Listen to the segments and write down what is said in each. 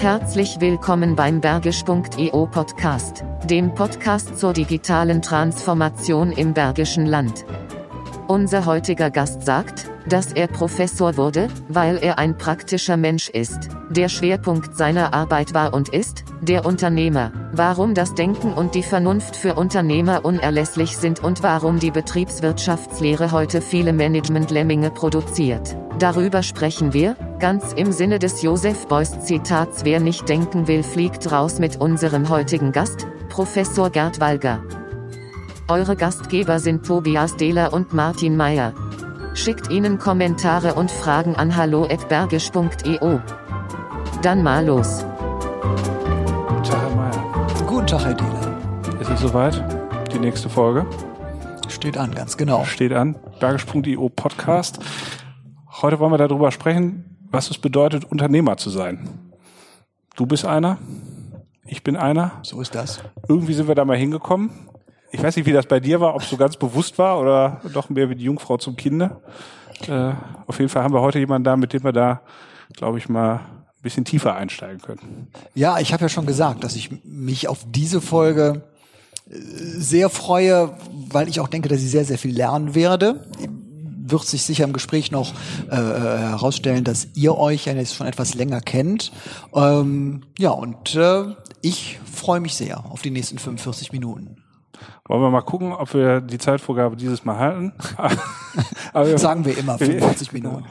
Herzlich willkommen beim Bergisch.eu Podcast, dem Podcast zur digitalen Transformation im Bergischen Land. Unser heutiger Gast sagt, dass er Professor wurde, weil er ein praktischer Mensch ist. Der Schwerpunkt seiner Arbeit war und ist, der Unternehmer. Warum das Denken und die Vernunft für Unternehmer unerlässlich sind und warum die Betriebswirtschaftslehre heute viele Management-Lemminge produziert. Darüber sprechen wir, ganz im Sinne des Joseph Beuys Zitats Wer nicht denken will, fliegt raus mit unserem heutigen Gast, Professor Gerd Walger. Eure Gastgeber sind Tobias Dehler und Martin Meyer. Schickt ihnen Kommentare und Fragen an hallo@bergisch.eu. Dann mal los. Guten Tag, Herr Mayer. Guten Tag, Herr Dehler. Es ist soweit. Die nächste Folge Steht an, ganz genau. steht an. Bergisch.io Podcast. Heute wollen wir darüber sprechen, was es bedeutet, Unternehmer zu sein. Du bist einer. Ich bin einer. So ist das. Irgendwie sind wir da mal hingekommen. Ich weiß nicht, wie das bei dir war, ob es so ganz bewusst war oder doch mehr wie die Jungfrau zum Kinde. Äh, auf jeden Fall haben wir heute jemanden da, mit dem wir da, glaube ich, mal ein bisschen tiefer einsteigen können. Ja, ich habe ja schon gesagt, dass ich mich auf diese Folge äh, sehr freue, weil ich auch denke, dass ich sehr, sehr viel lernen werde. Wird sich sicher im Gespräch noch äh, herausstellen, dass ihr euch ja jetzt schon etwas länger kennt. Ähm, ja, und äh, ich freue mich sehr auf die nächsten 45 Minuten. Wollen wir mal gucken, ob wir die Zeitvorgabe dieses Mal halten? Sagen wir immer 45 Minuten.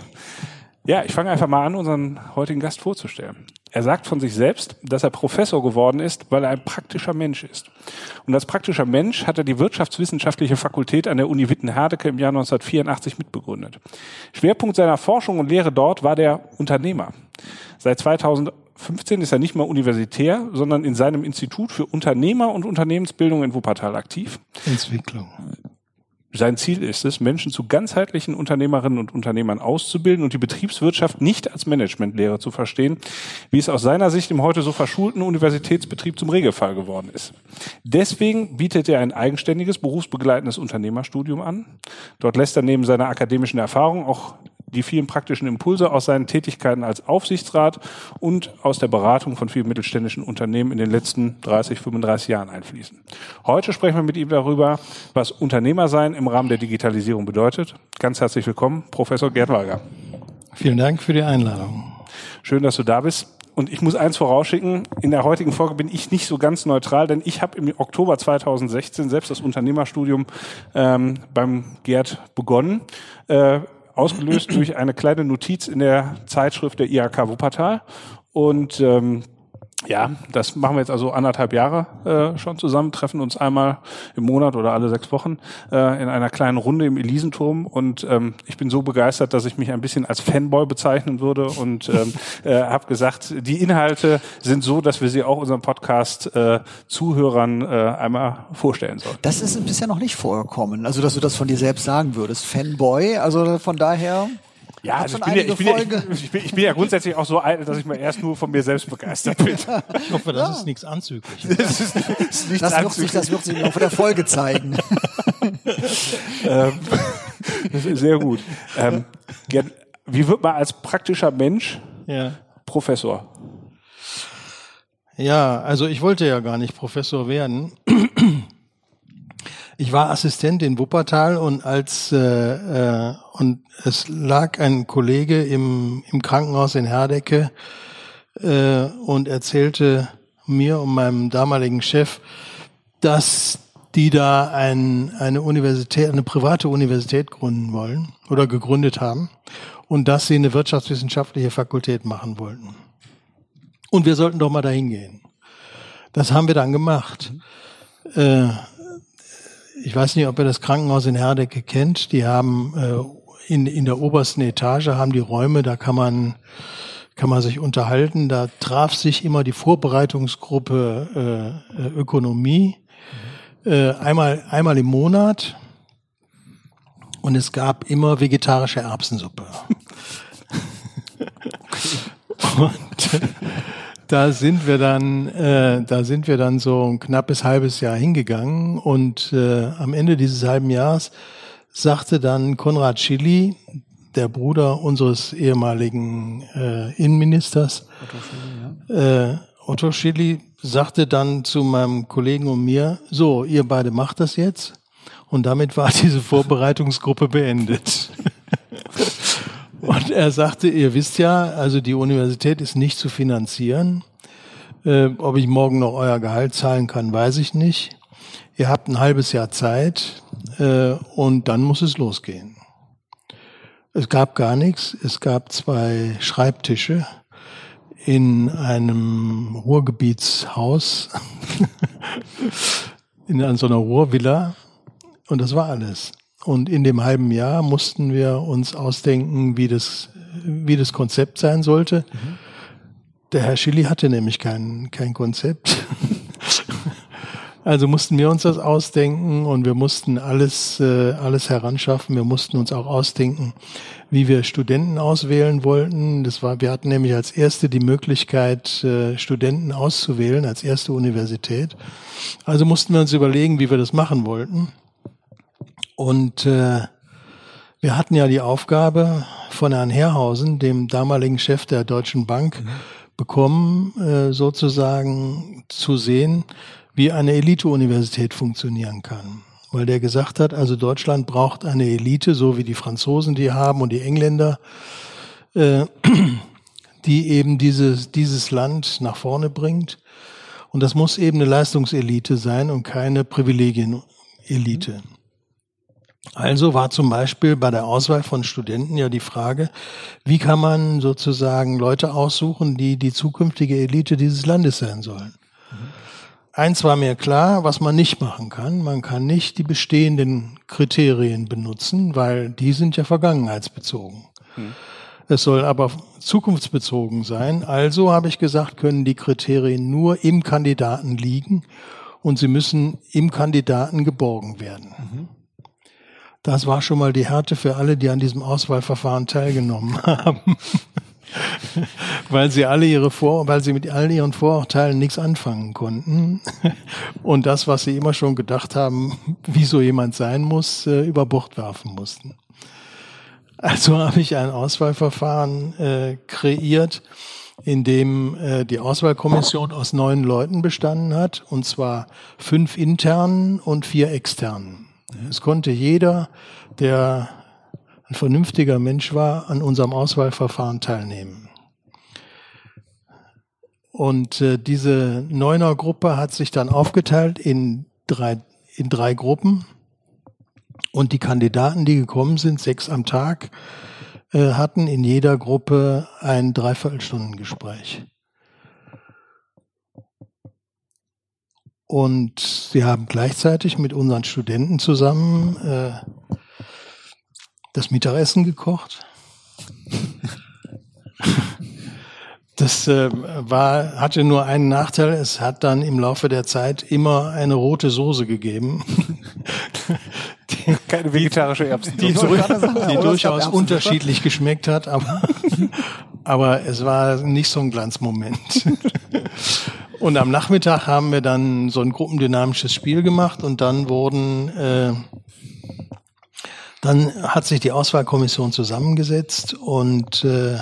Ja, ich fange einfach mal an, unseren heutigen Gast vorzustellen. Er sagt von sich selbst, dass er Professor geworden ist, weil er ein praktischer Mensch ist. Und als praktischer Mensch hat er die Wirtschaftswissenschaftliche Fakultät an der Uni Witten-Herdecke im Jahr 1984 mitbegründet. Schwerpunkt seiner Forschung und Lehre dort war der Unternehmer. Seit 2015 ist er nicht mehr universitär, sondern in seinem Institut für Unternehmer und Unternehmensbildung in Wuppertal aktiv. Entwicklung. Sein Ziel ist es, Menschen zu ganzheitlichen Unternehmerinnen und Unternehmern auszubilden und die Betriebswirtschaft nicht als Managementlehre zu verstehen, wie es aus seiner Sicht im heute so verschulten Universitätsbetrieb zum Regelfall geworden ist. Deswegen bietet er ein eigenständiges, berufsbegleitendes Unternehmerstudium an. Dort lässt er neben seiner akademischen Erfahrung auch die vielen praktischen Impulse aus seinen Tätigkeiten als Aufsichtsrat und aus der Beratung von vielen mittelständischen Unternehmen in den letzten 30, 35 Jahren einfließen. Heute sprechen wir mit ihm darüber, was Unternehmersein im Rahmen der Digitalisierung bedeutet. Ganz herzlich willkommen, Professor Gerd Walger. Vielen Dank für die Einladung. Schön, dass du da bist. Und ich muss eins vorausschicken, in der heutigen Folge bin ich nicht so ganz neutral, denn ich habe im Oktober 2016 selbst das Unternehmerstudium ähm, beim Gerd begonnen. Äh, ausgelöst durch eine kleine Notiz in der Zeitschrift der IHK Wuppertal. Und ähm, ja, das machen wir jetzt also anderthalb Jahre äh, schon zusammen, treffen uns einmal im Monat oder alle sechs Wochen äh, in einer kleinen Runde im Elisenturm und ähm, ich bin so begeistert, dass ich mich ein bisschen als Fanboy bezeichnen würde und ähm, äh, habe gesagt, die Inhalte sind so, dass wir sie auch unserem Podcast äh, Zuhörern äh, einmal vorstellen sollen. Das ist bisher noch nicht vorgekommen. Also, dass du das von dir selbst sagen würdest. Fanboy, also von daher. Ja, also ich, bin ja, ich, bin ja, ich, ich, bin, ich bin ja grundsätzlich auch so alt, dass ich mal erst nur von mir selbst begeistert bin. Ich hoffe, das ist nichts Anzügliches. Das ist, das ist nichts Das wird, sich, anzüglich. das wird sich im Laufe der Folge zeigen. Ähm, das ist sehr gut. Ähm, wie wird man als praktischer Mensch Ja. Professor? Ja, also ich wollte ja gar nicht Professor werden. Ich war Assistent in Wuppertal und als äh, äh, und es lag ein Kollege im, im Krankenhaus in Herdecke äh, und erzählte mir und meinem damaligen Chef, dass die da ein, eine Universität, eine private Universität gründen wollen oder gegründet haben und dass sie eine wirtschaftswissenschaftliche Fakultät machen wollten. Und wir sollten doch mal dahin gehen. Das haben wir dann gemacht. Äh, ich weiß nicht, ob ihr das Krankenhaus in Herdecke kennt. Die haben äh, in, in der obersten Etage haben die Räume, da kann man kann man sich unterhalten. Da traf sich immer die Vorbereitungsgruppe äh, äh, Ökonomie äh, einmal einmal im Monat und es gab immer vegetarische Erbsensuppe. Und da sind wir dann, äh, da sind wir dann so ein knappes halbes Jahr hingegangen und äh, am Ende dieses halben Jahres sagte dann Konrad Schilly, der Bruder unseres ehemaligen äh, Innenministers. Otto Schilly, ja. äh, Otto Schilly sagte dann zu meinem Kollegen und mir, so, ihr beide macht das jetzt. Und damit war diese Vorbereitungsgruppe beendet. und er sagte, ihr wisst ja, also die Universität ist nicht zu finanzieren. Äh, ob ich morgen noch euer Gehalt zahlen kann, weiß ich nicht. Ihr habt ein halbes Jahr Zeit äh, und dann muss es losgehen. Es gab gar nichts. Es gab zwei Schreibtische in einem Ruhrgebietshaus, in so einer Ruhrvilla. Und das war alles. Und in dem halben Jahr mussten wir uns ausdenken, wie das, wie das Konzept sein sollte. Mhm. Der Herr Schilly hatte nämlich kein, kein Konzept. Also mussten wir uns das ausdenken und wir mussten alles, äh, alles heranschaffen. Wir mussten uns auch ausdenken, wie wir Studenten auswählen wollten. Das war, wir hatten nämlich als erste die Möglichkeit, äh, Studenten auszuwählen, als erste Universität. Also mussten wir uns überlegen, wie wir das machen wollten. Und äh, wir hatten ja die Aufgabe von Herrn Herrhausen, dem damaligen Chef der Deutschen Bank, mhm. bekommen, äh, sozusagen zu sehen, wie eine Elite-Universität funktionieren kann. Weil der gesagt hat, also Deutschland braucht eine Elite, so wie die Franzosen die haben und die Engländer, äh, die eben dieses, dieses Land nach vorne bringt. Und das muss eben eine Leistungselite sein und keine Privilegienelite. Also war zum Beispiel bei der Auswahl von Studenten ja die Frage, wie kann man sozusagen Leute aussuchen, die die zukünftige Elite dieses Landes sein sollen. Eins war mir klar, was man nicht machen kann. Man kann nicht die bestehenden Kriterien benutzen, weil die sind ja vergangenheitsbezogen. Hm. Es soll aber zukunftsbezogen sein. Also habe ich gesagt, können die Kriterien nur im Kandidaten liegen und sie müssen im Kandidaten geborgen werden. Mhm. Das war schon mal die Härte für alle, die an diesem Auswahlverfahren teilgenommen haben. weil sie alle ihre Vor, weil sie mit all ihren Vorurteilen nichts anfangen konnten und das, was sie immer schon gedacht haben, wie so jemand sein muss, äh, über Bord werfen mussten. Also habe ich ein Auswahlverfahren äh, kreiert, in dem äh, die Auswahlkommission aus neun Leuten bestanden hat, und zwar fünf internen und vier externen. Es konnte jeder, der ein vernünftiger Mensch war, an unserem Auswahlverfahren teilnehmen. Und äh, diese Neuner-Gruppe hat sich dann aufgeteilt in drei, in drei Gruppen. Und die Kandidaten, die gekommen sind, sechs am Tag, äh, hatten in jeder Gruppe ein Dreiviertelstundengespräch. Und sie haben gleichzeitig mit unseren Studenten zusammen äh, das Mittagessen gekocht. Das äh, war, hatte nur einen Nachteil. Es hat dann im Laufe der Zeit immer eine rote Soße gegeben. die, Keine vegetarische Erbsen. Die, die, die durchaus unterschiedlich geschmeckt hat, aber, aber es war nicht so ein Glanzmoment. Und am Nachmittag haben wir dann so ein gruppendynamisches Spiel gemacht und dann wurden äh, dann hat sich die Auswahlkommission zusammengesetzt und äh,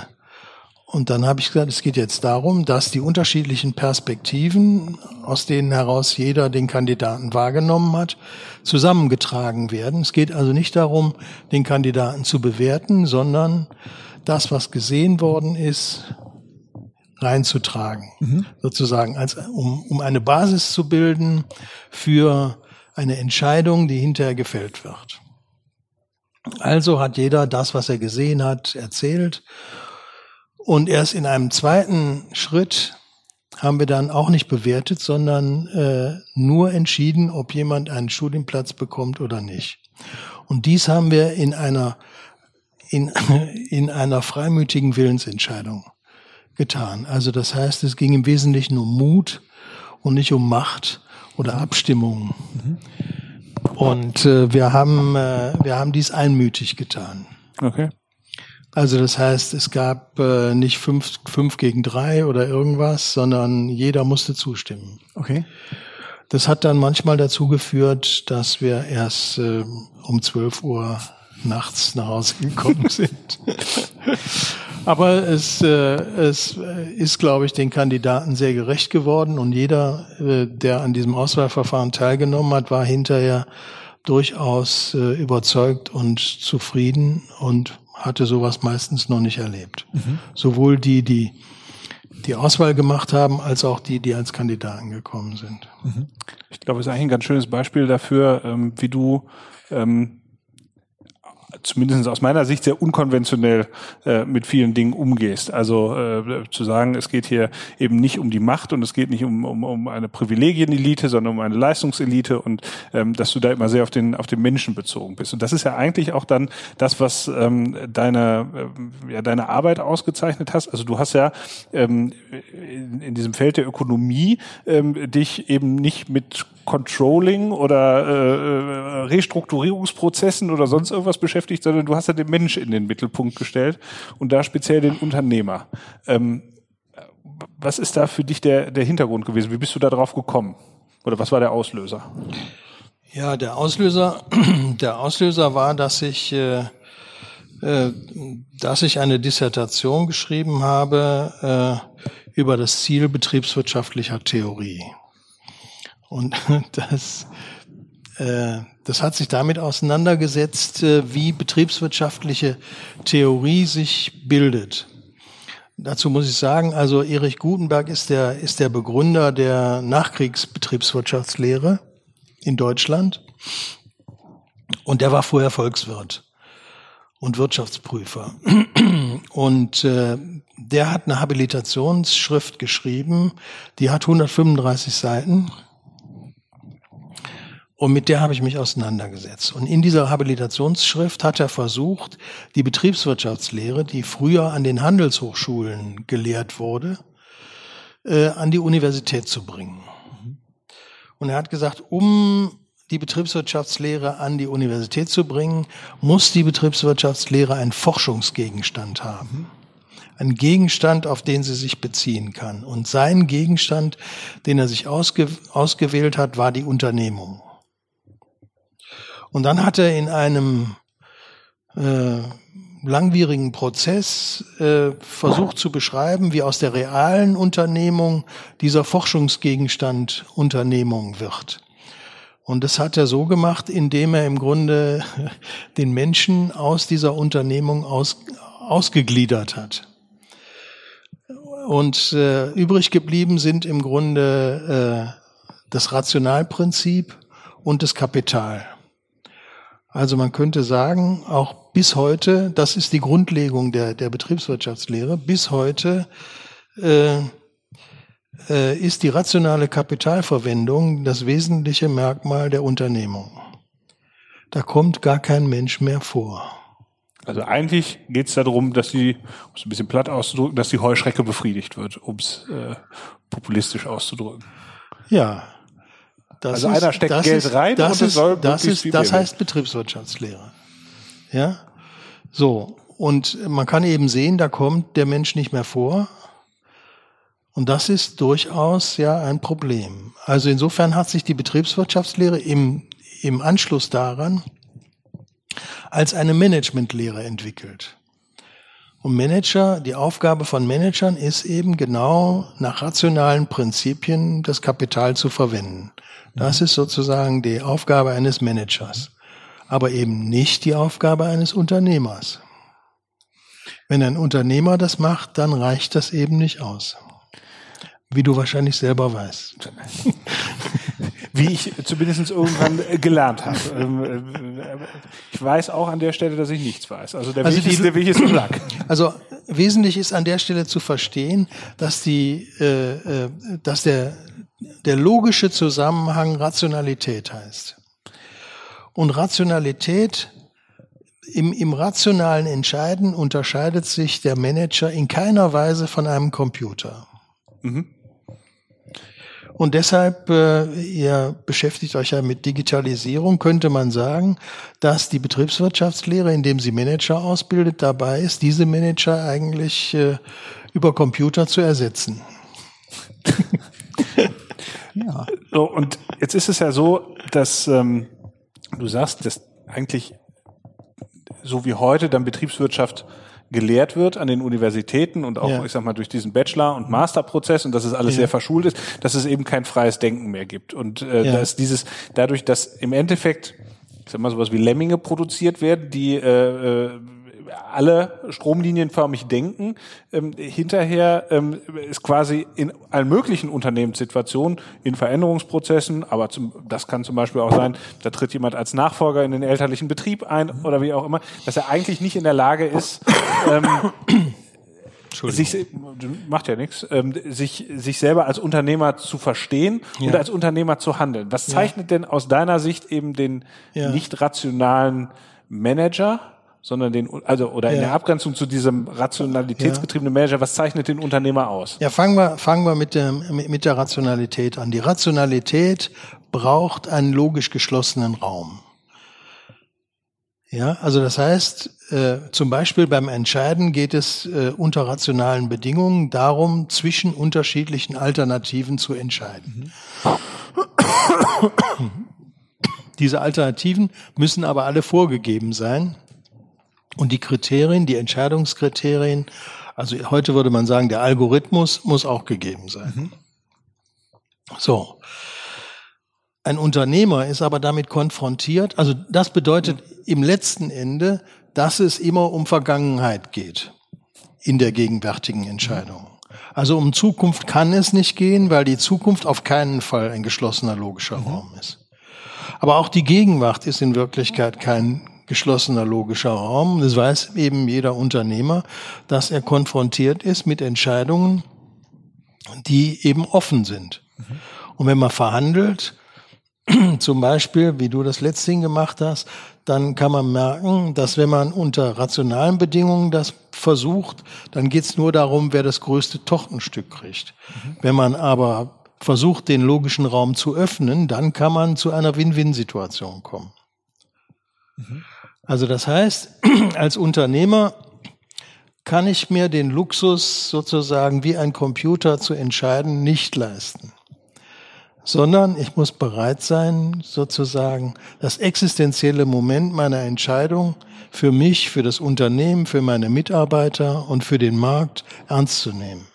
und dann habe ich gesagt, es geht jetzt darum, dass die unterschiedlichen Perspektiven, aus denen heraus jeder den Kandidaten wahrgenommen hat, zusammengetragen werden. Es geht also nicht darum, den Kandidaten zu bewerten, sondern das, was gesehen worden ist, reinzutragen, mhm. sozusagen, als, um, um eine Basis zu bilden für eine Entscheidung, die hinterher gefällt wird. Also hat jeder das, was er gesehen hat, erzählt. Und erst in einem zweiten Schritt haben wir dann auch nicht bewertet, sondern äh, nur entschieden, ob jemand einen Studienplatz bekommt oder nicht. Und dies haben wir in einer in, in einer freimütigen Willensentscheidung getan. Also das heißt, es ging im Wesentlichen um Mut und nicht um Macht oder Abstimmung. Mhm. Und äh, wir haben äh, wir haben dies einmütig getan. Okay. Also das heißt, es gab äh, nicht fünf, fünf gegen drei oder irgendwas, sondern jeder musste zustimmen. Okay. Das hat dann manchmal dazu geführt, dass wir erst äh, um 12 Uhr nachts nach Hause gekommen sind. Aber es, äh, es ist, glaube ich, den Kandidaten sehr gerecht geworden und jeder, äh, der an diesem Auswahlverfahren teilgenommen hat, war hinterher durchaus äh, überzeugt und zufrieden und hatte sowas meistens noch nicht erlebt. Mhm. Sowohl die, die die Auswahl gemacht haben, als auch die, die als Kandidaten gekommen sind. Mhm. Ich glaube, es ist eigentlich ein ganz schönes Beispiel dafür, ähm, wie du ähm, zumindest aus meiner Sicht sehr unkonventionell äh, mit vielen Dingen umgehst. Also äh, zu sagen, es geht hier eben nicht um die Macht und es geht nicht um, um, um eine Privilegienelite, sondern um eine Leistungselite und ähm, dass du da immer sehr auf den auf den Menschen bezogen bist. Und das ist ja eigentlich auch dann das, was ähm, deine äh, ja deine Arbeit ausgezeichnet hast. Also du hast ja ähm, in, in diesem Feld der Ökonomie ähm, dich eben nicht mit Controlling oder äh, äh, Restrukturierungsprozessen oder sonst irgendwas beschäftigt, sondern du hast ja den Mensch in den Mittelpunkt gestellt und da speziell den Unternehmer. Ähm, was ist da für dich der, der Hintergrund gewesen? Wie bist du da drauf gekommen? Oder was war der Auslöser? Ja, der Auslöser, der Auslöser war, dass ich, äh, äh, dass ich eine Dissertation geschrieben habe äh, über das Ziel betriebswirtschaftlicher Theorie. Und das, äh, das hat sich damit auseinandergesetzt, äh, wie betriebswirtschaftliche Theorie sich bildet. Dazu muss ich sagen, also Erich Gutenberg ist der, ist der Begründer der Nachkriegsbetriebswirtschaftslehre in Deutschland. Und der war vorher Volkswirt und Wirtschaftsprüfer. Und äh, der hat eine Habilitationsschrift geschrieben, die hat 135 Seiten und mit der habe ich mich auseinandergesetzt. Und in dieser Habilitationsschrift hat er versucht, die Betriebswirtschaftslehre, die früher an den Handelshochschulen gelehrt wurde, äh, an die Universität zu bringen. Und er hat gesagt, um die Betriebswirtschaftslehre an die Universität zu bringen, muss die Betriebswirtschaftslehre einen Forschungsgegenstand haben. Ein Gegenstand, auf den sie sich beziehen kann. Und sein Gegenstand, den er sich ausge ausgewählt hat, war die Unternehmung. Und dann hat er in einem äh, langwierigen Prozess äh, versucht zu beschreiben, wie aus der realen Unternehmung dieser Forschungsgegenstand Unternehmung wird. Und das hat er so gemacht, indem er im Grunde den Menschen aus dieser Unternehmung aus, ausgegliedert hat. Und äh, übrig geblieben sind im Grunde äh, das Rationalprinzip und das Kapital. Also man könnte sagen, auch bis heute, das ist die Grundlegung der, der Betriebswirtschaftslehre, bis heute äh, äh, ist die rationale Kapitalverwendung das wesentliche Merkmal der Unternehmung. Da kommt gar kein Mensch mehr vor. Also eigentlich geht es darum, dass die, um es ein bisschen platt auszudrücken, dass die Heuschrecke befriedigt wird, um es äh, populistisch auszudrücken. Ja, das also ist, einer steckt Geld ist, rein das und ist, soll das ist, das heißt Betriebswirtschaftslehre. Ja, so und man kann eben sehen, da kommt der Mensch nicht mehr vor. Und das ist durchaus ja ein Problem. Also insofern hat sich die Betriebswirtschaftslehre im, im Anschluss daran als eine Managementlehre entwickelt. Und Manager, die Aufgabe von Managern ist eben genau nach rationalen Prinzipien das Kapital zu verwenden. Das ist sozusagen die Aufgabe eines Managers, aber eben nicht die Aufgabe eines Unternehmers. Wenn ein Unternehmer das macht, dann reicht das eben nicht aus. Wie du wahrscheinlich selber weißt. Wie ich zumindest irgendwann gelernt habe. Ähm, äh, ich weiß auch an der Stelle, dass ich nichts weiß. Also der, also Weg, ist, der Weg ist lang. Also wesentlich ist an der Stelle zu verstehen, dass die, äh, äh dass der der logische Zusammenhang Rationalität heißt. Und Rationalität im, im rationalen Entscheiden unterscheidet sich der Manager in keiner Weise von einem Computer. Mhm. Und deshalb, äh, ihr beschäftigt euch ja mit Digitalisierung, könnte man sagen, dass die Betriebswirtschaftslehre, indem sie Manager ausbildet, dabei ist, diese Manager eigentlich äh, über Computer zu ersetzen. Ja. So, und jetzt ist es ja so, dass ähm, du sagst, dass eigentlich so wie heute dann Betriebswirtschaft gelehrt wird an den Universitäten und auch, Ja. ich sag mal, durch diesen Bachelor- und Masterprozess und dass es alles Ja. sehr verschult ist, dass es eben kein freies Denken mehr gibt. Und äh, Ja. dass dieses, dadurch, dass im Endeffekt, ich sag mal, sowas wie Lemminge produziert werden, die äh, äh, alle stromlinienförmig denken, ähm, hinterher ähm, ist quasi in allen möglichen Unternehmenssituationen, in Veränderungsprozessen, aber zum, das kann zum Beispiel auch sein, da tritt jemand als Nachfolger in den elterlichen Betrieb ein oder wie auch immer, dass er eigentlich nicht in der Lage ist, ähm, sich, macht ja nichts, ähm, sich, sich selber als Unternehmer zu verstehen und als Unternehmer zu handeln. Was zeichnet denn aus deiner Sicht eben den Ja. nicht rationalen Manager, sondern den, also, oder in Ja. der Abgrenzung zu diesem rationalitätsgetriebenen Manager, was zeichnet den Unternehmer aus? Ja, fangen wir, fangen wir mit, der, mit der Rationalität an. Die Rationalität braucht einen logisch geschlossenen Raum. Ja, also das heißt, äh, zum Beispiel beim Entscheiden geht es äh, unter rationalen Bedingungen darum, zwischen unterschiedlichen Alternativen zu entscheiden. Diese Alternativen müssen aber alle vorgegeben sein. Und die Kriterien, die Entscheidungskriterien, also heute würde man sagen, der Algorithmus muss auch gegeben sein. So. Ein Unternehmer ist aber damit konfrontiert, also das bedeutet im letzten Ende, dass es immer um Vergangenheit geht in der gegenwärtigen Entscheidung. Also um Zukunft kann es nicht gehen, weil die Zukunft auf keinen Fall ein geschlossener logischer Raum ist. Aber auch die Gegenwart ist in Wirklichkeit kein geschlossener logischer Raum. Das weiß eben jeder Unternehmer, dass er konfrontiert ist mit Entscheidungen, die eben offen sind. Und wenn man verhandelt, zum Beispiel, wie du das letzthin gemacht hast, dann kann man merken, dass wenn man unter rationalen Bedingungen das versucht, dann geht es nur darum, wer das größte Tortenstück kriegt. Wenn man aber versucht, den logischen Raum zu öffnen, dann kann man zu einer Win-Win-Situation kommen. Also das heißt, als Unternehmer kann ich mir den Luxus sozusagen wie ein Computer zu entscheiden nicht leisten sondern ich muss bereit sein, sozusagen das existenzielle Moment meiner Entscheidung für mich, für das Unternehmen, für meine Mitarbeiter und für den Markt ernst zu nehmen.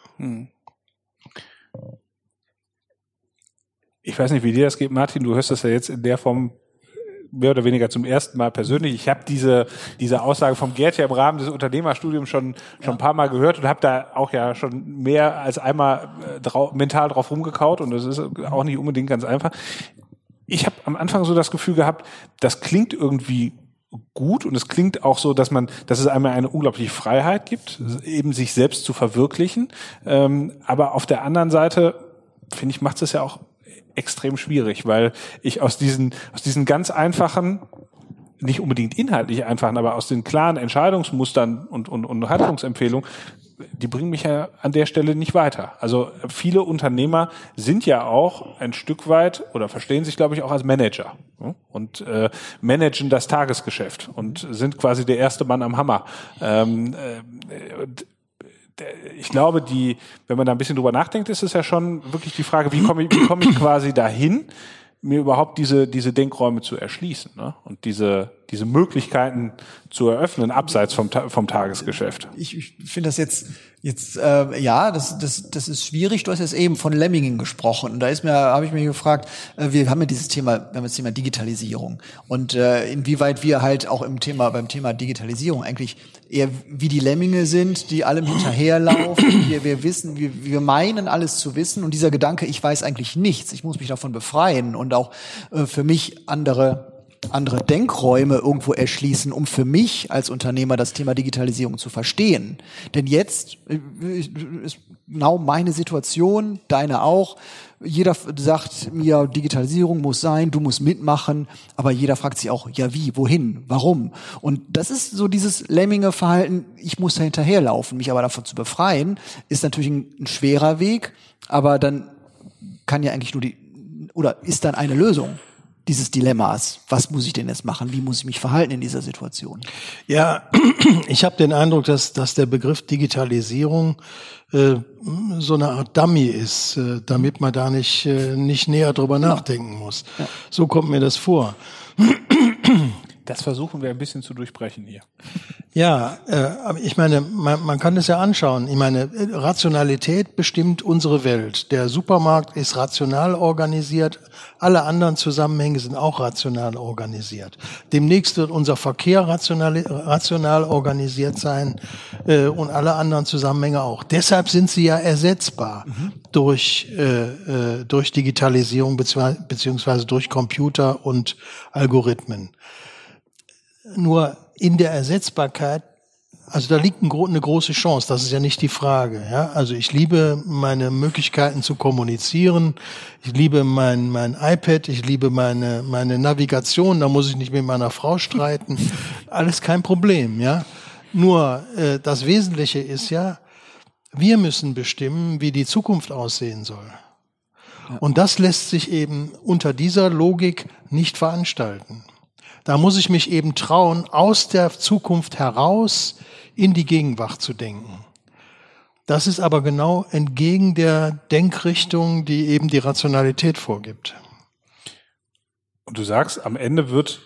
Ich weiß nicht, wie dir das geht, Martin. Du hörst das ja jetzt in der Form mehr oder weniger zum ersten Mal persönlich. Ich habe diese diese Aussage vom Gerd ja im Rahmen des Unternehmerstudiums schon schon ein paar Mal gehört und habe da auch ja schon mehr als einmal äh, drau mental drauf rumgekaut und das ist auch nicht unbedingt ganz einfach. Ich habe am Anfang so das Gefühl gehabt, das klingt irgendwie gut und es klingt auch so, dass man, dass es einmal eine unglaubliche Freiheit gibt, eben sich selbst zu verwirklichen. Ähm, aber auf der anderen Seite finde ich, macht es ja auch extrem schwierig, weil ich aus diesen, aus diesen ganz einfachen, nicht unbedingt inhaltlich einfachen, aber aus den klaren Entscheidungsmustern und, und, und Handlungsempfehlungen, die bringen mich ja an der Stelle nicht weiter. Also viele Unternehmer sind ja auch ein Stück weit oder verstehen sich, glaube ich, auch als Manager ja, und äh, managen das Tagesgeschäft und sind quasi der erste Mann am Hammer. Ähm, äh, ich glaube, die, wenn man da ein bisschen drüber nachdenkt, ist es ja schon wirklich die Frage, wie komme ich, wie komme ich quasi dahin, mir überhaupt diese, diese Denkräume zu erschließen ne? und diese, diese Möglichkeiten zu eröffnen, abseits vom, vom Tagesgeschäft. ich, ich finde das jetzt jetzt äh, ja, das das das ist schwierig. Du hast jetzt eben von Lemmingen gesprochen und da ist mir habe ich mich gefragt, äh, wir haben ja dieses Thema, wir haben das Thema Digitalisierung und äh, inwieweit wir halt auch im Thema beim Thema Digitalisierung eigentlich eher wie die Lemminge sind, die allem hinterherlaufen. Wir, wir wissen, wir, wir meinen alles zu wissen und dieser Gedanke, ich weiß eigentlich nichts, ich muss mich davon befreien und auch äh, für mich andere andere Denkräume irgendwo erschließen, um für mich als Unternehmer das Thema Digitalisierung zu verstehen. Denn jetzt äh, ist genau meine Situation, deine auch. Jeder sagt mir, Digitalisierung muss sein, du musst mitmachen, aber jeder fragt sich auch, ja wie, wohin, warum? Und das ist so dieses Lemminge-Verhalten, ich muss da hinterherlaufen, mich aber davon zu befreien, ist natürlich ein, ein schwerer Weg, aber dann kann ja eigentlich nur die, oder ist dann eine Lösung dieses Dilemmas. Was muss ich denn jetzt machen? Wie muss ich mich verhalten in dieser Situation? Ja, ich habe den Eindruck, dass, dass der Begriff Digitalisierung äh, so eine Art Dummy ist, äh, damit man da nicht, äh, nicht näher drüber nachdenken muss. So kommt mir das vor. Das versuchen wir ein bisschen zu durchbrechen hier. Ja, äh, ich meine, man, man kann es ja anschauen. Ich meine, Rationalität bestimmt unsere Welt. Der Supermarkt ist rational organisiert, alle anderen Zusammenhänge sind auch rational organisiert. Demnächst wird unser Verkehr rational, rational organisiert sein äh, und alle anderen Zusammenhänge auch. Deshalb sind sie ja ersetzbar mhm. durch, äh, äh, durch Digitalisierung beziehungsweise durch Computer und Algorithmen. Nur in der Ersetzbarkeit, also da liegt eine große Chance, das ist ja nicht die Frage. Ja? Also ich liebe meine Möglichkeiten zu kommunizieren, ich liebe mein, mein iPad, ich liebe meine, meine Navigation, da muss ich nicht mit meiner Frau streiten, alles kein Problem. Ja? Nur äh, das Wesentliche ist ja, wir müssen bestimmen, wie die Zukunft aussehen soll. Und das lässt sich eben unter dieser Logik nicht veranstalten. Da muss ich mich eben trauen, aus der Zukunft heraus in die Gegenwart zu denken. Das ist aber genau entgegen der Denkrichtung, die eben die Rationalität vorgibt. Und du sagst, am Ende wird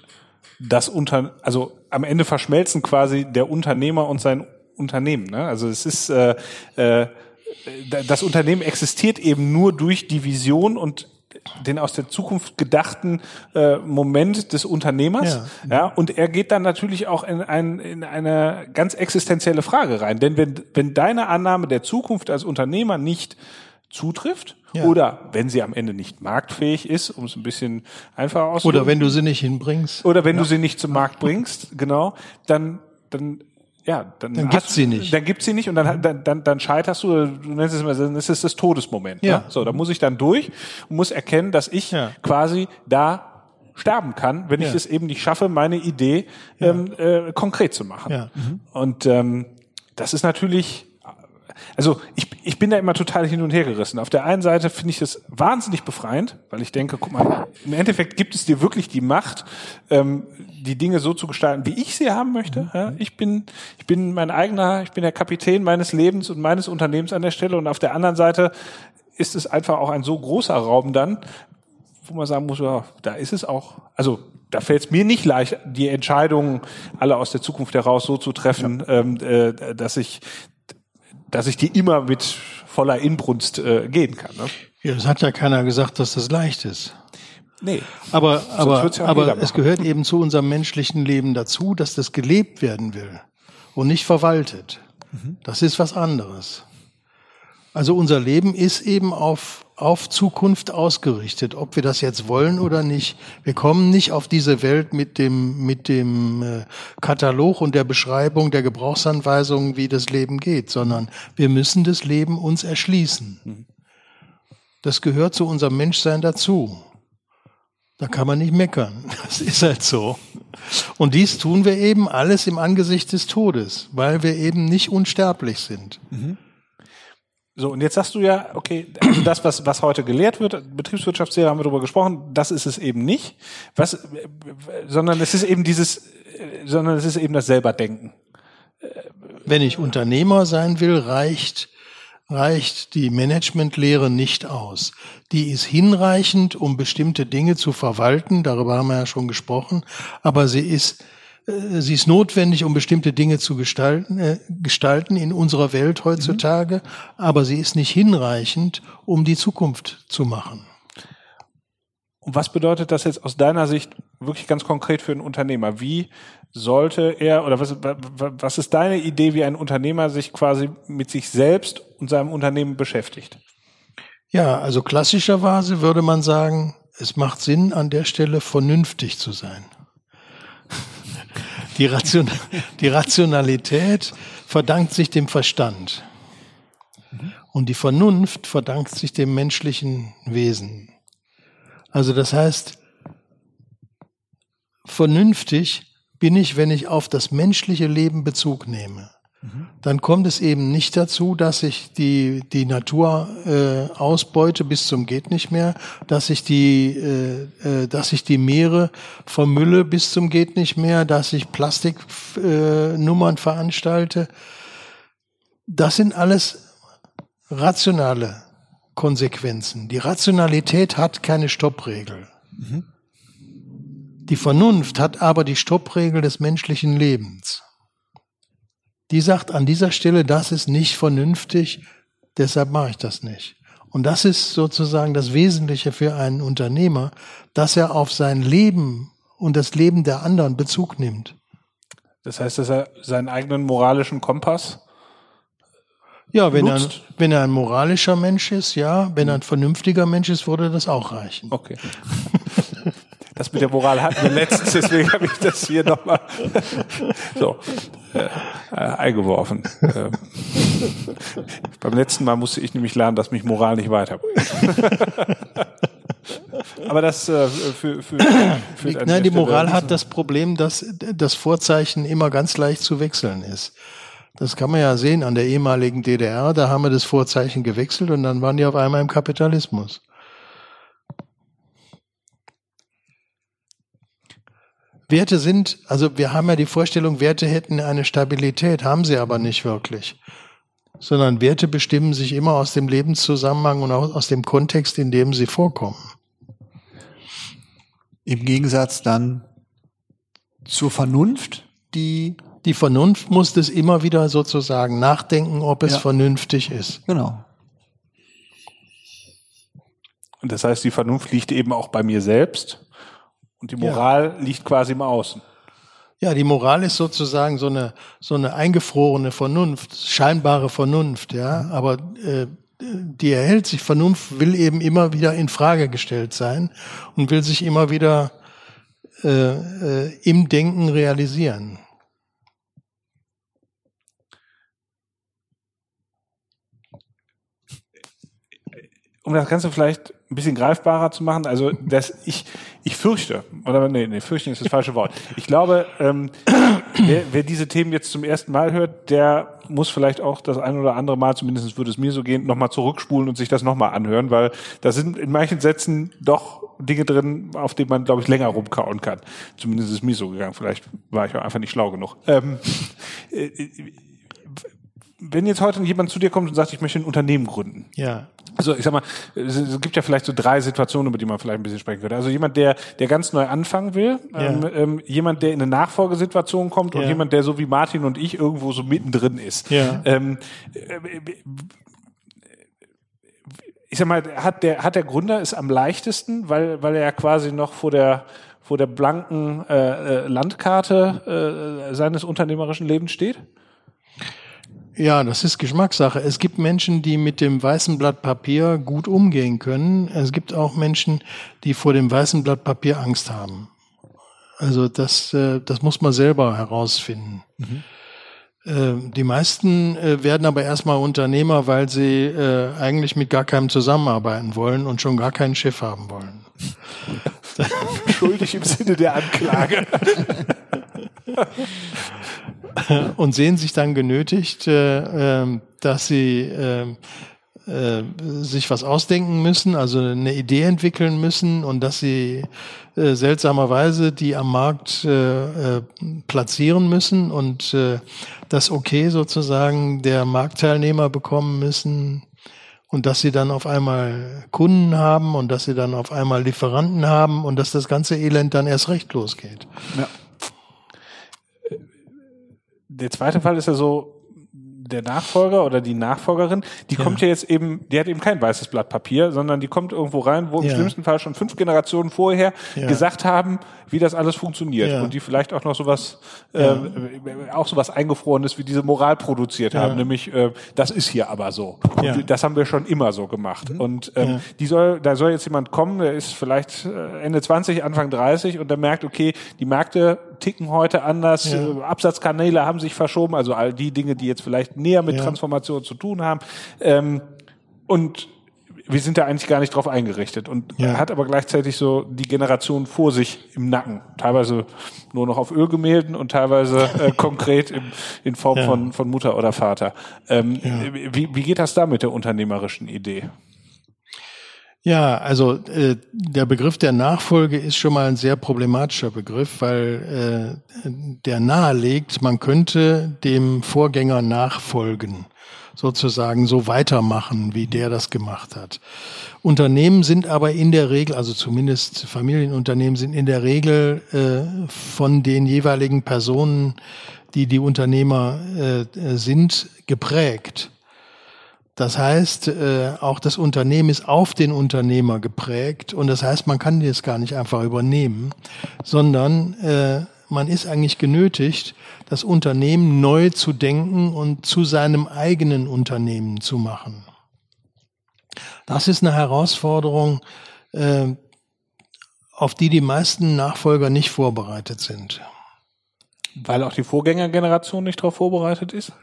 das unter, also am Ende verschmelzen quasi der Unternehmer und sein Unternehmen. Ne? Also es ist äh, äh, das Unternehmen existiert eben nur durch die Vision und den aus der Zukunft gedachten äh, Moment des Unternehmers. Ja. ja. Und er geht dann natürlich auch in, ein, in eine ganz existenzielle Frage rein. Denn wenn, wenn deine Annahme der Zukunft als Unternehmer nicht zutrifft, ja. oder wenn sie am Ende nicht marktfähig ist, um es ein bisschen einfacher auszudrücken. Oder wenn du sie nicht hinbringst. Oder wenn ja. du sie nicht zum Markt bringst, genau, dann, dann ja, dann, dann gibt sie nicht. Dann gibt sie nicht und dann, dann, dann, dann scheiterst du, du nennst es mal, dann ist es das Todesmoment. Ja. Ne? So, da muss ich dann durch und muss erkennen, dass ich ja. quasi da sterben kann, wenn ja. ich es eben nicht schaffe, meine Idee ja. ähm, äh, konkret zu machen. Ja. Mhm. Und ähm, das ist natürlich also ich, ich bin da immer total hin und her gerissen. Auf der einen Seite finde ich das wahnsinnig befreiend, weil ich denke, guck mal, im Endeffekt gibt es dir wirklich die Macht, ähm, die Dinge so zu gestalten, wie ich sie haben möchte. Mhm. Ja, ich bin, ich bin mein eigener, ich bin der Kapitän meines Lebens und meines Unternehmens an der Stelle. Und auf der anderen Seite ist es einfach auch ein so großer Raum dann, wo man sagen muss, ja, da ist es auch, also da fällt es mir nicht leicht, die Entscheidungen alle aus der Zukunft heraus so zu treffen, ja. ähm, äh, dass ich dass ich die immer mit voller Inbrunst äh, gehen kann. Ne? Ja, das hat ja keiner gesagt, dass das leicht ist. Nee. Aber, aber, ja aber es gehört eben zu unserem menschlichen Leben dazu, dass das gelebt werden will und nicht verwaltet. Mhm. Das ist was anderes. Also unser Leben ist eben auf, auf Zukunft ausgerichtet, ob wir das jetzt wollen oder nicht. Wir kommen nicht auf diese Welt mit dem, mit dem äh, Katalog und der Beschreibung der Gebrauchsanweisungen, wie das Leben geht, sondern wir müssen das Leben uns erschließen. Das gehört zu unserem Menschsein dazu. Da kann man nicht meckern. Das ist halt so. Und dies tun wir eben alles im Angesicht des Todes, weil wir eben nicht unsterblich sind. Mhm. So, und jetzt sagst du ja, okay, also das, was, was heute gelehrt wird, Betriebswirtschaftslehre haben wir darüber gesprochen, das ist es eben nicht, was, sondern es ist eben dieses, sondern es ist eben das Selberdenken. Wenn ich Unternehmer sein will, reicht, reicht die Managementlehre nicht aus. Die ist hinreichend, um bestimmte Dinge zu verwalten, darüber haben wir ja schon gesprochen, aber sie ist sie ist notwendig, um bestimmte Dinge zu gestalten, äh, gestalten in unserer Welt heutzutage, mhm. aber sie ist nicht hinreichend, um die Zukunft zu machen. Und was bedeutet das jetzt aus deiner Sicht wirklich ganz konkret für einen Unternehmer? Wie sollte er oder was, was ist deine Idee, wie ein Unternehmer sich quasi mit sich selbst und seinem Unternehmen beschäftigt? Ja, also klassischerweise würde man sagen, es macht Sinn, an der Stelle vernünftig zu sein. Die, Ration, die Rationalität verdankt sich dem Verstand. Und die Vernunft verdankt sich dem menschlichen Wesen. Also das heißt, vernünftig bin ich, wenn ich auf das menschliche Leben Bezug nehme dann kommt es eben nicht dazu, dass ich die, die Natur äh, ausbeute bis zum geht nicht mehr, dass ich die, äh, äh, dass ich die Meere vermülle bis zum geht nicht mehr, dass ich Plastiknummern äh, veranstalte. Das sind alles rationale Konsequenzen. Die Rationalität hat keine Stoppregel. Mhm. Die Vernunft hat aber die Stoppregel des menschlichen Lebens. Die sagt an dieser Stelle, das ist nicht vernünftig, deshalb mache ich das nicht. Und das ist sozusagen das Wesentliche für einen Unternehmer, dass er auf sein Leben und das Leben der anderen Bezug nimmt. Das heißt, dass er seinen eigenen moralischen Kompass ja, wenn er, wenn er ein moralischer Mensch ist, ja. Wenn er ein vernünftiger Mensch ist, würde das auch reichen. Okay. Das mit der Moral hatten wir letztens, deswegen habe ich das hier nochmal so äh, äh, eingeworfen. Äh, beim letzten Mal musste ich nämlich lernen, dass mich Moral nicht weiterbringt. Aber das äh, für, für, für Nein, die Moral hat das Problem, dass das Vorzeichen immer ganz leicht zu wechseln ist. Das kann man ja sehen an der ehemaligen DDR, da haben wir das Vorzeichen gewechselt und dann waren die auf einmal im Kapitalismus. Werte sind, also wir haben ja die Vorstellung, Werte hätten eine Stabilität, haben sie aber nicht wirklich. Sondern Werte bestimmen sich immer aus dem Lebenszusammenhang und auch aus dem Kontext, in dem sie vorkommen. Im Gegensatz dann zur Vernunft, die die Vernunft muss das immer wieder sozusagen nachdenken, ob es ja. vernünftig ist. Genau. Und das heißt, die Vernunft liegt eben auch bei mir selbst und die Moral ja. liegt quasi im Außen. Ja, die Moral ist sozusagen so eine so eine eingefrorene Vernunft, scheinbare Vernunft, ja, aber äh, die erhält sich. Vernunft will eben immer wieder in Frage gestellt sein und will sich immer wieder äh, äh, im Denken realisieren. um das Ganze vielleicht ein bisschen greifbarer zu machen, also dass ich, ich fürchte, oder nee, nee, fürchten ist das falsche Wort. Ich glaube, ähm, wer, wer diese Themen jetzt zum ersten Mal hört, der muss vielleicht auch das ein oder andere Mal, zumindest würde es mir so gehen, nochmal zurückspulen und sich das nochmal anhören, weil da sind in manchen Sätzen doch Dinge drin, auf denen man, glaube ich, länger rumkauen kann. Zumindest ist es mir so gegangen. Vielleicht war ich auch einfach nicht schlau genug. Ähm, äh, wenn jetzt heute jemand zu dir kommt und sagt, ich möchte ein Unternehmen gründen. Ja. Also ich sag mal, es gibt ja vielleicht so drei Situationen, über die man vielleicht ein bisschen sprechen könnte. Also jemand, der, der ganz neu anfangen will, ja. ähm, ähm, jemand, der in eine Nachfolgesituation kommt ja. und jemand, der so wie Martin und ich irgendwo so mittendrin ist. Ja. Ähm, ich sag mal, hat der, hat der Gründer es am leichtesten, weil, weil er ja quasi noch vor der, vor der blanken äh, äh Landkarte äh, seines unternehmerischen Lebens steht? Ja, das ist Geschmackssache. Es gibt Menschen, die mit dem weißen Blatt Papier gut umgehen können. Es gibt auch Menschen, die vor dem weißen Blatt Papier Angst haben. Also das, äh, das muss man selber herausfinden. Mhm. Äh, die meisten äh, werden aber erstmal Unternehmer, weil sie eigentlich mit gar keinem zusammenarbeiten wollen und schon gar keinen Chef haben wollen. Schuldig im Sinne der Anklage. und sehen sich dann genötigt, äh, äh, dass sie äh, äh, sich was ausdenken müssen, also eine Idee entwickeln müssen und dass sie äh, seltsamerweise die am Markt äh, äh, platzieren müssen und äh, das Okay sozusagen der Marktteilnehmer bekommen müssen und dass sie dann auf einmal Kunden haben und dass sie dann auf einmal Lieferanten haben und dass das ganze Elend dann erst recht losgeht. Ja der zweite Fall ist ja so, der Nachfolger oder die Nachfolgerin, die ja. kommt ja jetzt eben, die hat eben kein weißes Blatt Papier, sondern die kommt irgendwo rein, wo im ja. schlimmsten Fall schon fünf Generationen vorher ja. gesagt haben, wie das alles funktioniert und die vielleicht auch noch sowas, äh, auch sowas eingefrorenes wie diese Moral produziert haben, nämlich äh, das ist hier aber so. Das haben wir schon immer so gemacht. Mhm. Und ähm, die soll, da soll jetzt jemand kommen, der ist vielleicht äh, Ende 20, Anfang 30 und der merkt, okay, die Märkte ticken heute anders, äh, Absatzkanäle haben sich verschoben, also all die Dinge, die jetzt vielleicht näher mit ja. Transformation zu tun haben. Ähm, und wir sind da eigentlich gar nicht drauf eingerichtet und ja. hat aber gleichzeitig so die Generation vor sich im Nacken. Teilweise nur noch auf Ölgemälden und teilweise äh, konkret im, in Form ja. von, von Mutter oder Vater. Ähm, ja. wie, wie geht das da mit der unternehmerischen Idee? Ja, also äh, der Begriff der Nachfolge ist schon mal ein sehr problematischer Begriff, weil äh, der nahelegt, man könnte dem Vorgänger nachfolgen. sozusagen so weitermachen, wie der das gemacht hat. Unternehmen sind aber in der Regel, also zumindest Familienunternehmen sind in der Regel äh, von den jeweiligen Personen, die die Unternehmer äh, sind, geprägt. Das heißt, äh, auch das Unternehmen ist auf den Unternehmer geprägt und das heißt, man kann das gar nicht einfach übernehmen, sondern äh, man ist eigentlich genötigt, das Unternehmen neu zu denken und zu seinem eigenen Unternehmen zu machen. Das ist eine Herausforderung, äh, auf die die meisten Nachfolger nicht vorbereitet sind. Weil auch die Vorgängergeneration nicht darauf vorbereitet ist?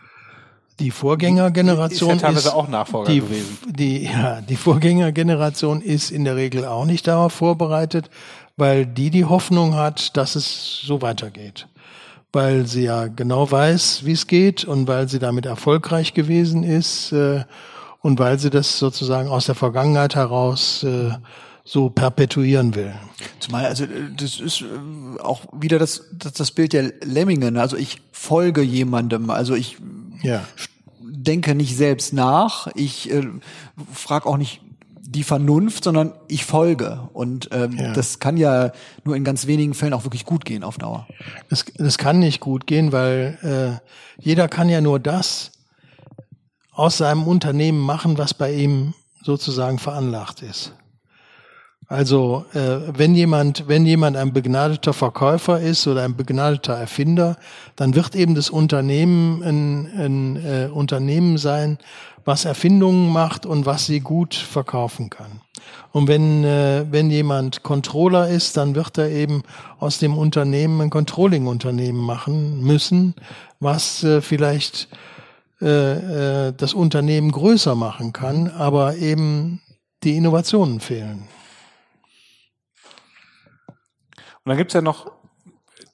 Die Vorgängergeneration ist, ja teilweise ist auch Nachfolger die, gewesen. Die, ja, die Vorgängergeneration ist in der Regel auch nicht darauf vorbereitet, weil die die Hoffnung hat, dass es so weitergeht. Weil sie ja genau weiß, wie es geht und weil sie damit erfolgreich gewesen ist äh, und weil sie das sozusagen aus der Vergangenheit heraus äh, so perpetuieren will. Zumal, also das ist äh, auch wieder das, das, das Bild der Lemmingen. Also ich folge jemandem. Also ich ja. denke nicht selbst nach. Ich äh, frage auch nicht die Vernunft, sondern ich folge. Und ähm, ja. das kann ja nur in ganz wenigen Fällen auch wirklich gut gehen auf Dauer. Das, das kann nicht gut gehen, weil äh, jeder kann ja nur das aus seinem Unternehmen machen, was bei ihm sozusagen veranlagt ist. Also äh, wenn jemand, wenn jemand ein begnadeter Verkäufer ist oder ein begnadeter Erfinder, dann wird eben das Unternehmen ein, ein äh, Unternehmen sein, was Erfindungen macht und was sie gut verkaufen kann. Und wenn, äh, wenn jemand Controller ist, dann wird er eben aus dem Unternehmen ein Controlling-Unternehmen machen müssen, was äh, vielleicht äh, äh, das Unternehmen größer machen kann, aber eben die Innovationen fehlen. Und dann gibt's ja noch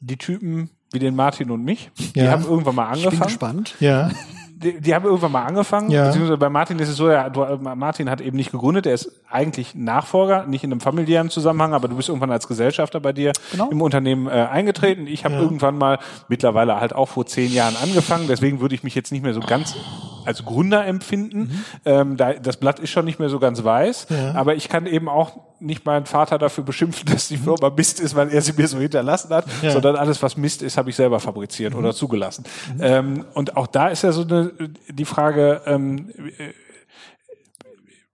die Typen wie den Martin und mich. Die ja. haben irgendwann mal angefangen. Ich bin gespannt. Ja. Die, die haben irgendwann mal angefangen. Ja. Beziehungsweise bei Martin ist es so, ja, du, Martin hat eben nicht gegründet, er ist eigentlich Nachfolger, nicht in einem familiären Zusammenhang, aber du bist irgendwann als Gesellschafter bei dir genau. im Unternehmen äh, eingetreten. Ich habe ja. irgendwann mal, mittlerweile halt auch vor zehn Jahren angefangen, deswegen würde ich mich jetzt nicht mehr so ganz als Gründer empfinden. Mhm. Ähm, da, das Blatt ist schon nicht mehr so ganz weiß, ja. aber ich kann eben auch nicht meinen Vater dafür beschimpfen, dass die Firma Mist ist, weil er sie mir so hinterlassen hat, ja. sondern alles, was Mist ist, habe ich selber fabriziert mhm. oder zugelassen. Mhm. Ähm, und auch da ist ja so eine, die Frage, ähm,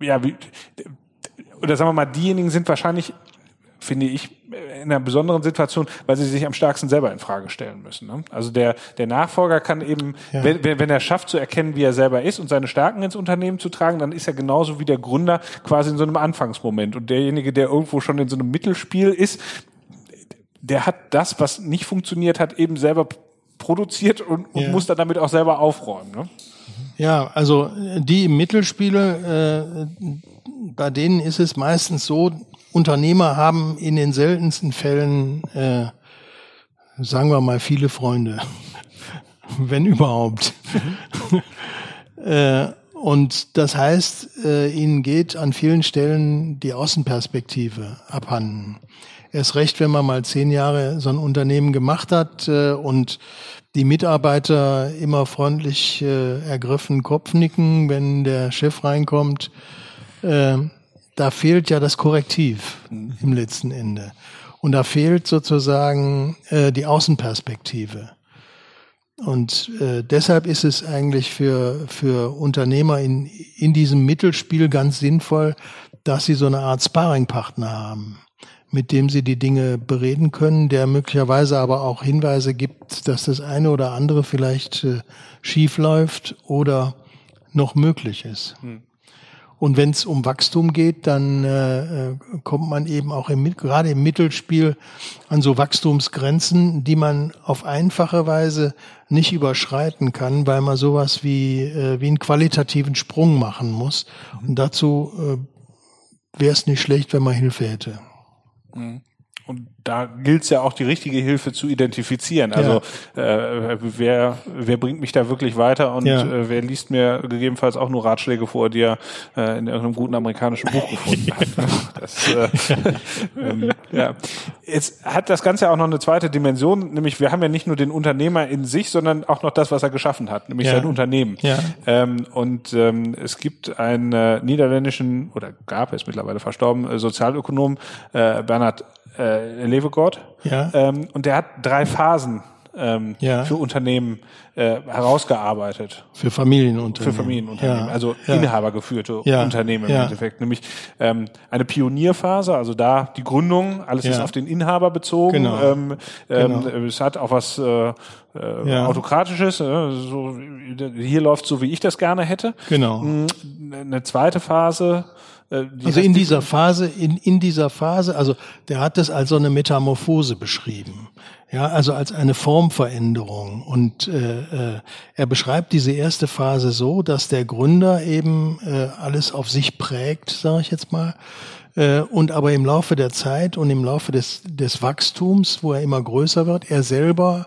ja, wie, oder sagen wir mal, diejenigen sind wahrscheinlich finde ich, in einer besonderen Situation, weil sie sich am stärksten selber in Frage stellen müssen. Ne? Also der, der Nachfolger kann eben, ja. wenn, wenn er schafft zu erkennen, wie er selber ist und seine Stärken ins Unternehmen zu tragen, dann ist er genauso wie der Gründer quasi in so einem Anfangsmoment. Und derjenige, der irgendwo schon in so einem Mittelspiel ist, der hat das, was nicht funktioniert hat, eben selber produziert und, und ja. muss dann damit auch selber aufräumen. Ne? Ja, also die im Mittelspiele, äh, bei denen ist es meistens so, Unternehmer haben in den seltensten Fällen, äh, sagen wir mal, viele Freunde, wenn überhaupt. äh, und das heißt, äh, ihnen geht an vielen Stellen die Außenperspektive abhanden. Erst recht, wenn man mal zehn Jahre so ein Unternehmen gemacht hat äh, und die Mitarbeiter immer freundlich äh, ergriffen Kopf nicken, wenn der Chef reinkommt. Äh, da fehlt ja das Korrektiv mhm. im letzten Ende. Und da fehlt sozusagen äh, die Außenperspektive. Und äh, deshalb ist es eigentlich für, für Unternehmer in, in diesem Mittelspiel ganz sinnvoll, dass sie so eine Art Sparringpartner haben, mit dem sie die Dinge bereden können, der möglicherweise aber auch Hinweise gibt, dass das eine oder andere vielleicht äh, schief läuft oder noch möglich ist. Hm. Und wenn es um Wachstum geht, dann äh, äh, kommt man eben auch im, gerade im Mittelspiel an so Wachstumsgrenzen, die man auf einfache Weise nicht überschreiten kann, weil man sowas wie, äh, wie einen qualitativen Sprung machen muss. Und dazu äh, wäre es nicht schlecht, wenn man Hilfe hätte. Mhm. Und da gilt es ja auch die richtige Hilfe zu identifizieren. Also ja. äh, wer wer bringt mich da wirklich weiter und ja. äh, wer liest mir gegebenenfalls auch nur Ratschläge vor, die er äh, in irgendeinem guten amerikanischen Buch gefunden hat. Das, äh, ähm, ja. Jetzt hat das Ganze auch noch eine zweite Dimension, nämlich wir haben ja nicht nur den Unternehmer in sich, sondern auch noch das, was er geschaffen hat, nämlich ja. sein Unternehmen. Ja. Ähm, und ähm, es gibt einen äh, niederländischen oder gab es mittlerweile verstorben äh, Sozialökonom äh, Bernhard äh, Levegott. Ja. Ähm, und der hat drei Phasen ähm, ja. für Unternehmen äh, herausgearbeitet. Für Familienunternehmen. Für Familienunternehmen, ja. also ja. inhabergeführte. Unternehmen im Endeffekt. Nämlich ähm, eine Pionierphase, also da die Gründung, alles ist auf den Inhaber bezogen. Genau. Ähm, ähm, genau. Es hat auch was äh, äh, autokratisches. Äh, so, hier läuft so, wie ich das gerne hätte. Genau. Mm, eine zweite Phase die also in dieser Phase, in, in dieser Phase, also der hat das als so eine Metamorphose beschrieben. Ja, also als eine Formveränderung. Und äh, äh, er beschreibt diese erste Phase so, dass der Gründer eben äh, alles auf sich prägt, sage ich jetzt mal, äh, und aber im Laufe der Zeit und im Laufe des, des Wachstums, wo er immer größer wird, er selber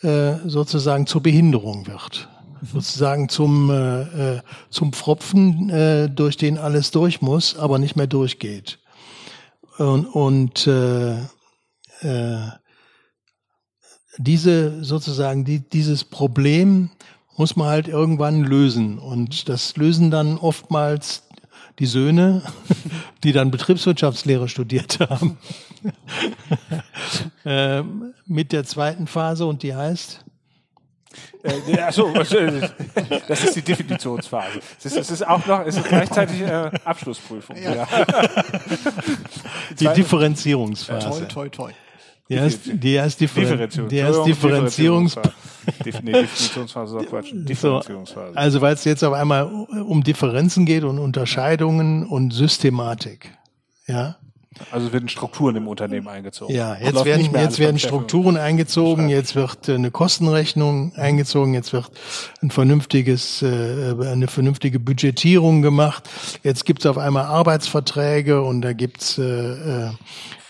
äh, sozusagen zur Behinderung wird sozusagen zum, äh, äh, zum Pfropfen, äh, durch den alles durch muss, aber nicht mehr durchgeht. Und, und äh, äh, diese sozusagen, die, dieses Problem muss man halt irgendwann lösen. Und das lösen dann oftmals die Söhne, die dann Betriebswirtschaftslehre studiert haben, äh, mit der zweiten Phase und die heißt äh, achso, das ist die Definitionsphase. Es ist, es ist auch noch, es ist gleichzeitig äh, Abschlussprüfung. Ja. ja. Die Differenzierungsphase. Toi, toi, toi. Die heißt, die heißt Differen die heißt Differenzierungsphase. Definitionsphase ist Quatsch. Differenzierungsphase. Also weil es jetzt auf einmal um Differenzen geht und Unterscheidungen und Systematik. Ja. Also werden Strukturen im Unternehmen eingezogen. Ja, jetzt werden, jetzt werden Strukturen eingezogen, jetzt wird äh, eine Kostenrechnung eingezogen, jetzt wird ein vernünftiges, äh, eine vernünftige Budgetierung gemacht. Jetzt gibt's auf einmal Arbeitsverträge und da gibt's äh,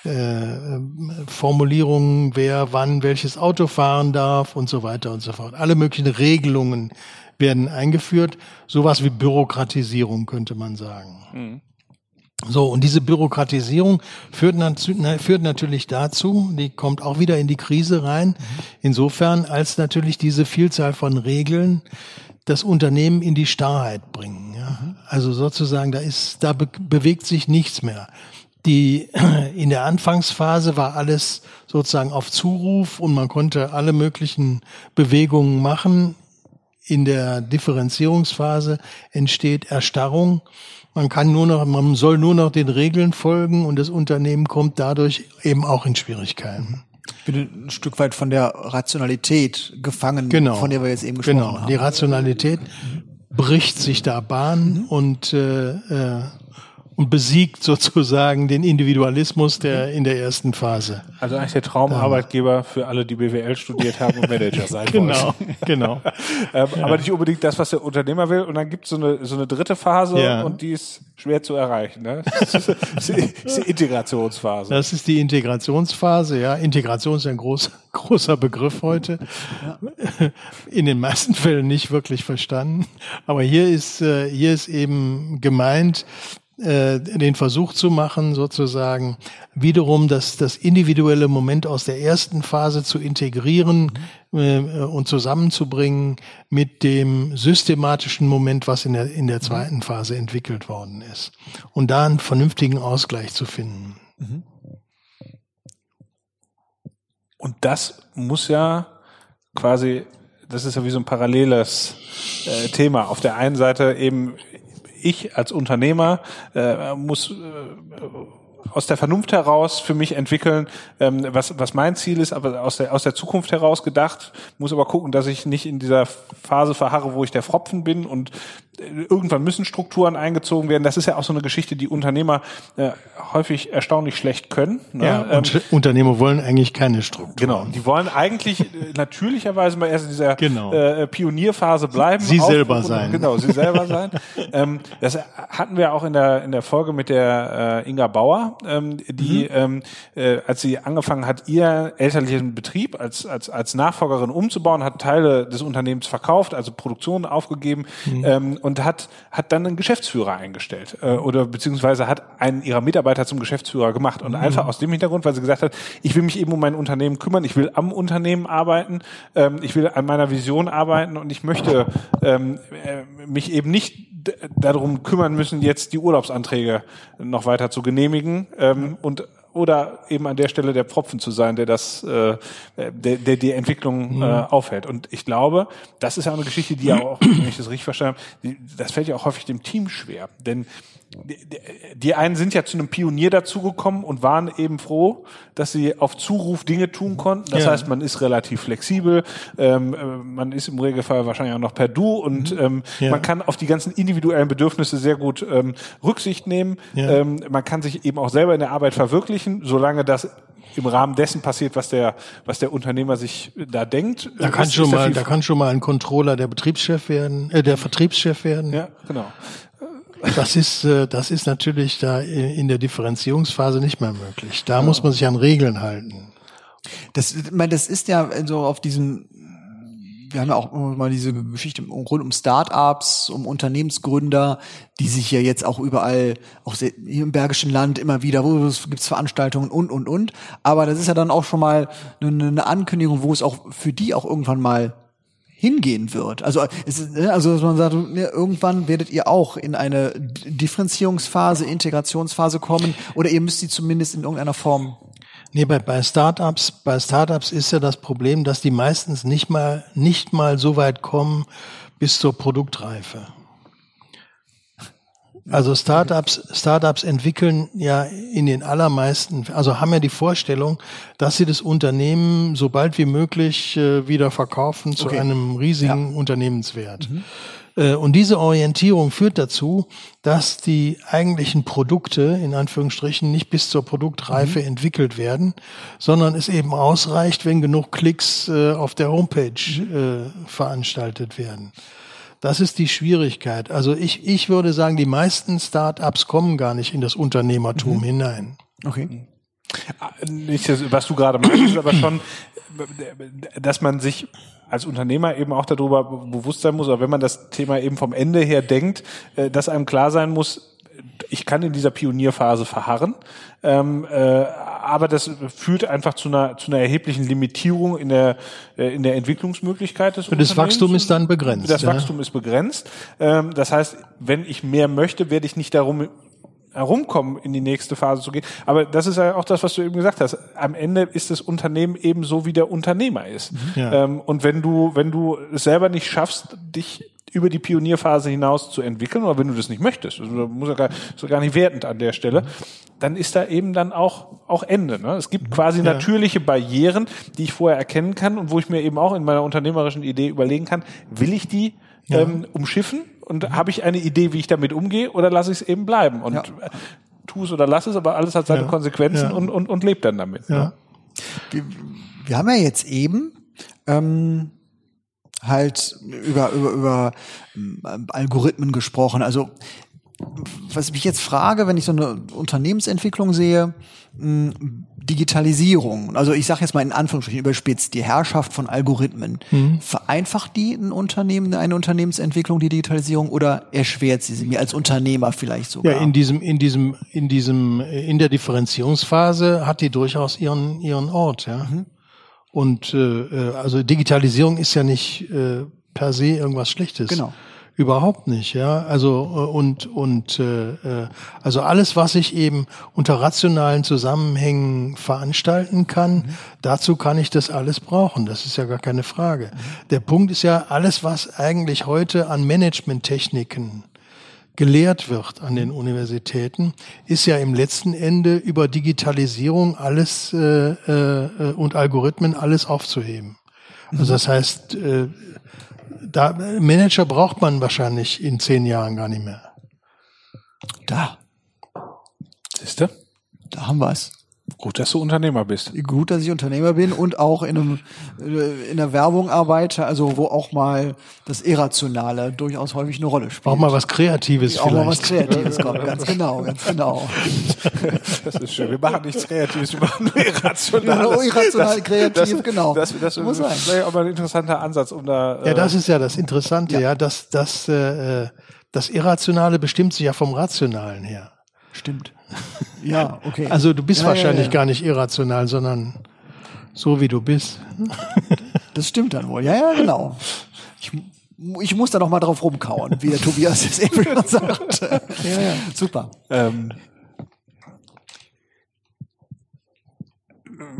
äh, Formulierungen, wer wann welches Auto fahren darf und so weiter und so fort. Alle möglichen Regelungen werden eingeführt. Sowas wie Bürokratisierung könnte man sagen. Mhm. So, und diese Bürokratisierung führt, führt, natürlich dazu, die kommt auch wieder in die Krise rein, insofern als natürlich diese Vielzahl von Regeln das Unternehmen in die Starrheit bringen. Ja? Also sozusagen, da ist, da be bewegt sich nichts mehr. Die, in der Anfangsphase war alles sozusagen auf Zuruf und man konnte alle möglichen Bewegungen machen. In der Differenzierungsphase entsteht Erstarrung man kann nur noch, man soll nur noch den Regeln folgen und das Unternehmen kommt dadurch eben auch in Schwierigkeiten. Ich bin ein Stück weit von der Rationalität gefangen, genau. von der wir jetzt eben gesprochen genau. haben. Die Rationalität bricht sich da Bahn mhm. und äh, äh, und besiegt sozusagen den Individualismus der in der ersten Phase. Also eigentlich der Traumarbeitgeber für alle, die BWL studiert haben und Manager sein genau, wollen. Genau, ähm, ja. Aber nicht unbedingt das, was der Unternehmer will. Und dann gibt es so eine, so eine dritte Phase ja. und die ist schwer zu erreichen. Ne? Das ist, das ist die Integrationsphase. Das ist die Integrationsphase, ja. Integration ist ein groß, großer Begriff heute. Ja. In den meisten Fällen nicht wirklich verstanden. Aber hier ist, äh, hier ist eben gemeint, äh, den Versuch zu machen, sozusagen wiederum das, das individuelle Moment aus der ersten Phase zu integrieren mhm. äh, und zusammenzubringen mit dem systematischen Moment, was in der, in der zweiten Phase entwickelt worden ist. Und da einen vernünftigen Ausgleich zu finden. Mhm. Und das muss ja quasi das ist ja wie so ein paralleles äh, Thema. Auf der einen Seite eben ich als Unternehmer äh, muss äh, aus der Vernunft heraus für mich entwickeln, ähm, was, was mein Ziel ist, aber aus der, aus der Zukunft heraus gedacht, muss aber gucken, dass ich nicht in dieser Phase verharre, wo ich der Fropfen bin und irgendwann müssen Strukturen eingezogen werden. Das ist ja auch so eine Geschichte, die Unternehmer äh, häufig erstaunlich schlecht können. Ne? Ja, und ähm, Unternehmer wollen eigentlich keine Struktur. Genau, die wollen eigentlich äh, natürlicherweise mal erst in dieser genau. äh, Pionierphase bleiben. Sie selber sein. Genau, sie selber sein. ähm, das hatten wir auch in der in der Folge mit der äh, Inga Bauer, ähm, die mhm. ähm, äh, als sie angefangen hat, ihr elterlichen Betrieb als als als Nachfolgerin umzubauen, hat Teile des Unternehmens verkauft, also Produktion aufgegeben. Mhm. Und hat, hat dann einen Geschäftsführer eingestellt äh, oder beziehungsweise hat einen ihrer Mitarbeiter zum Geschäftsführer gemacht und mhm. einfach aus dem Hintergrund, weil sie gesagt hat, ich will mich eben um mein Unternehmen kümmern, ich will am Unternehmen arbeiten, ähm, ich will an meiner Vision arbeiten und ich möchte ähm, äh, mich eben nicht darum kümmern müssen, jetzt die Urlaubsanträge noch weiter zu genehmigen ähm, und oder eben an der Stelle der Pfropfen zu sein, der das, äh, der, der die Entwicklung äh, mhm. aufhält. Und ich glaube, das ist ja eine Geschichte, die ja auch, wenn ich das richtig verstanden habe, die, das fällt ja auch häufig dem Team schwer. Denn die einen sind ja zu einem Pionier dazugekommen und waren eben froh, dass sie auf Zuruf Dinge tun konnten. Das ja. heißt, man ist relativ flexibel, ähm, äh, man ist im Regelfall wahrscheinlich auch noch per Du und mhm. ähm, ja. man kann auf die ganzen individuellen Bedürfnisse sehr gut ähm, Rücksicht nehmen. Ja. Ähm, man kann sich eben auch selber in der Arbeit verwirklichen, solange das im Rahmen dessen passiert, was der, was der Unternehmer sich da denkt. Da kann schon mal, da kann schon mal ein Controller der Betriebschef werden, äh, der Vertriebschef werden. Ja, genau. Das ist, äh, das ist natürlich da in der Differenzierungsphase nicht mehr möglich. Da ja. muss man sich an Regeln halten. Das, ich meine, das ist ja so auf diesem, wir haben ja auch mal diese Geschichte rund um Start-ups, um Unternehmensgründer, die sich ja jetzt auch überall, auch hier im Bergischen Land immer wieder, wo es gibt's Veranstaltungen und, und, und. Aber das ist ja dann auch schon mal eine Ankündigung, wo es auch für die auch irgendwann mal hingehen wird. Also, ist, ne, also dass man sagt, irgendwann werdet ihr auch in eine Differenzierungsphase, Integrationsphase kommen oder ihr müsst sie zumindest in irgendeiner Form Nee, bei, bei Startups, bei Startups ist ja das Problem, dass die meistens nicht mal, nicht mal so weit kommen bis zur Produktreife. Also Startups, Startups entwickeln ja in den allermeisten, also haben ja die Vorstellung, dass sie das Unternehmen so bald wie möglich äh, wieder verkaufen zu okay. einem riesigen ja. Unternehmenswert. Mhm. Äh, und diese Orientierung führt dazu, dass die eigentlichen Produkte in Anführungsstrichen nicht bis zur Produktreife mhm. entwickelt werden, sondern es eben ausreicht, wenn genug Klicks äh, auf der Homepage mhm. äh, veranstaltet werden. Das ist die Schwierigkeit. Also ich, ich würde sagen, die meisten Start-ups kommen gar nicht in das Unternehmertum mhm. hinein. Okay. Nicht, was du gerade meinst, aber schon, dass man sich als Unternehmer eben auch darüber bewusst sein muss, oder wenn man das Thema eben vom Ende her denkt, äh, dass einem klar sein muss, ich kann in dieser Pionierphase verharren, ähm, äh, aber das führt einfach zu einer, zu einer erheblichen Limitierung in der, äh, in der Entwicklungsmöglichkeit des Und das Wachstum ist dann begrenzt. Das ja. Wachstum ist begrenzt. Ähm, das heißt, wenn ich mehr möchte, werde ich nicht darum herumkommen, in die nächste Phase zu gehen. Aber das ist ja auch das, was du eben gesagt hast. Am Ende ist das Unternehmen eben so, wie der Unternehmer ist. Ja. Ähm, und wenn du, wenn du es selber nicht schaffst, dich über die Pionierphase hinaus zu entwickeln, oder wenn du das nicht möchtest, also muss ja gar, so gar nicht wertend an der Stelle, dann ist da eben dann auch, auch Ende. Ne? Es gibt quasi ja. natürliche Barrieren, die ich vorher erkennen kann und wo ich mir eben auch in meiner unternehmerischen Idee überlegen kann, will ich die ja. ähm, umschiffen und habe ich eine Idee, wie ich damit umgehe oder lasse ich es eben bleiben und ja. tu es oder lass es, aber alles hat seine Konsequenzen und, und, und lebt dann damit. Ja. Ne? Wir, wir haben ja jetzt eben ähm, halt über, über, über ähm, Algorithmen gesprochen. Also was ich mich jetzt frage, wenn ich so eine Unternehmensentwicklung sehe, Digitalisierung, also ich sage jetzt mal in Anführungsstrichen überspitzt, die Herrschaft von Algorithmen, mhm. vereinfacht die ein Unternehmen, eine Unternehmensentwicklung, die Digitalisierung, oder erschwert sie sie mir als Unternehmer vielleicht sogar? Ja, in diesem, in diesem, in diesem, in der Differenzierungsphase hat die durchaus ihren, ihren Ort, ja. Mhm. Und äh, äh, also Digitalisierung ist ja nicht äh, per se irgendwas Schlechtes. Genau. Überhaupt nicht, ja. Also äh, und und äh, äh, also alles, was ich eben unter rationalen Zusammenhängen veranstalten kann, mhm. dazu kann ich das alles brauchen. Das ist ja gar keine Frage. Mhm. Der Punkt ist ja alles, was eigentlich heute an Managementtechniken gelehrt wird an den Universitäten, ist ja im letzten Ende über Digitalisierung alles äh, äh, und Algorithmen alles aufzuheben. Also das heißt, äh, da Manager braucht man wahrscheinlich in zehn Jahren gar nicht mehr. Da, Siehste? da haben wir es. Gut, dass du Unternehmer bist. Gut, dass ich Unternehmer bin und auch in, einem, äh, in der Werbung arbeite, also wo auch mal das Irrationale durchaus häufig eine Rolle spielt. Auch mal was Kreatives auch mal was vielleicht. Kreatives kommt, ganz genau, ganz genau. Das ist schön. Wir machen nichts Kreatives, wir machen nur Irrationales. Ja, nur irrational kreativ, das, genau. Das, das, Muss das sein. vielleicht auch mal ein interessanter Ansatz, um da. Ja, äh, das ist ja das Interessante, Ja. ja, dass das, äh, das Irrationale bestimmt sich ja vom Rationalen her. Stimmt. Ja, okay. Also du bist Ja, ja, wahrscheinlich ja. gar nicht irrational, sondern so wie du bist. Das stimmt dann wohl. Ja, ja, genau. Ich, ich muss da noch mal drauf rumkauen, wie der Tobias es eben schon sagte. Ja, ja. Super. Ähm,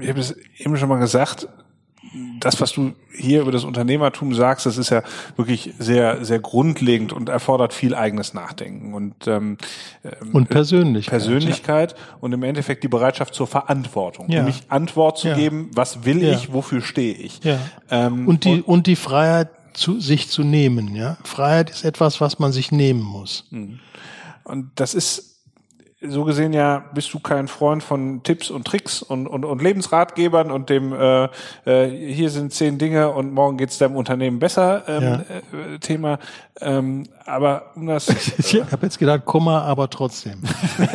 ich habe es eben schon mal gesagt, das, was du hier über das Unternehmertum sagst, das ist ja wirklich sehr, sehr grundlegend und erfordert viel eigenes Nachdenken und, ähm, Und Persönlichkeit. Persönlichkeit und im Endeffekt die Bereitschaft zur Verantwortung. Ja. Nämlich Antwort zu Ja. geben, was will Ja. ich, wofür stehe ich. Ja. Ähm, Und die, und die Freiheit zu, sich zu nehmen, ja. Freiheit ist etwas, was man sich nehmen muss. Und das ist so gesehen ja, bist du kein Freund von Tipps und Tricks und, und, und Lebensratgebern und dem äh, äh, hier sind zehn Dinge und morgen geht's deinem Unternehmen besser ähm, Ja. äh, Thema. Ähm, aber um das Ich habe jetzt gedacht, Komma, aber trotzdem.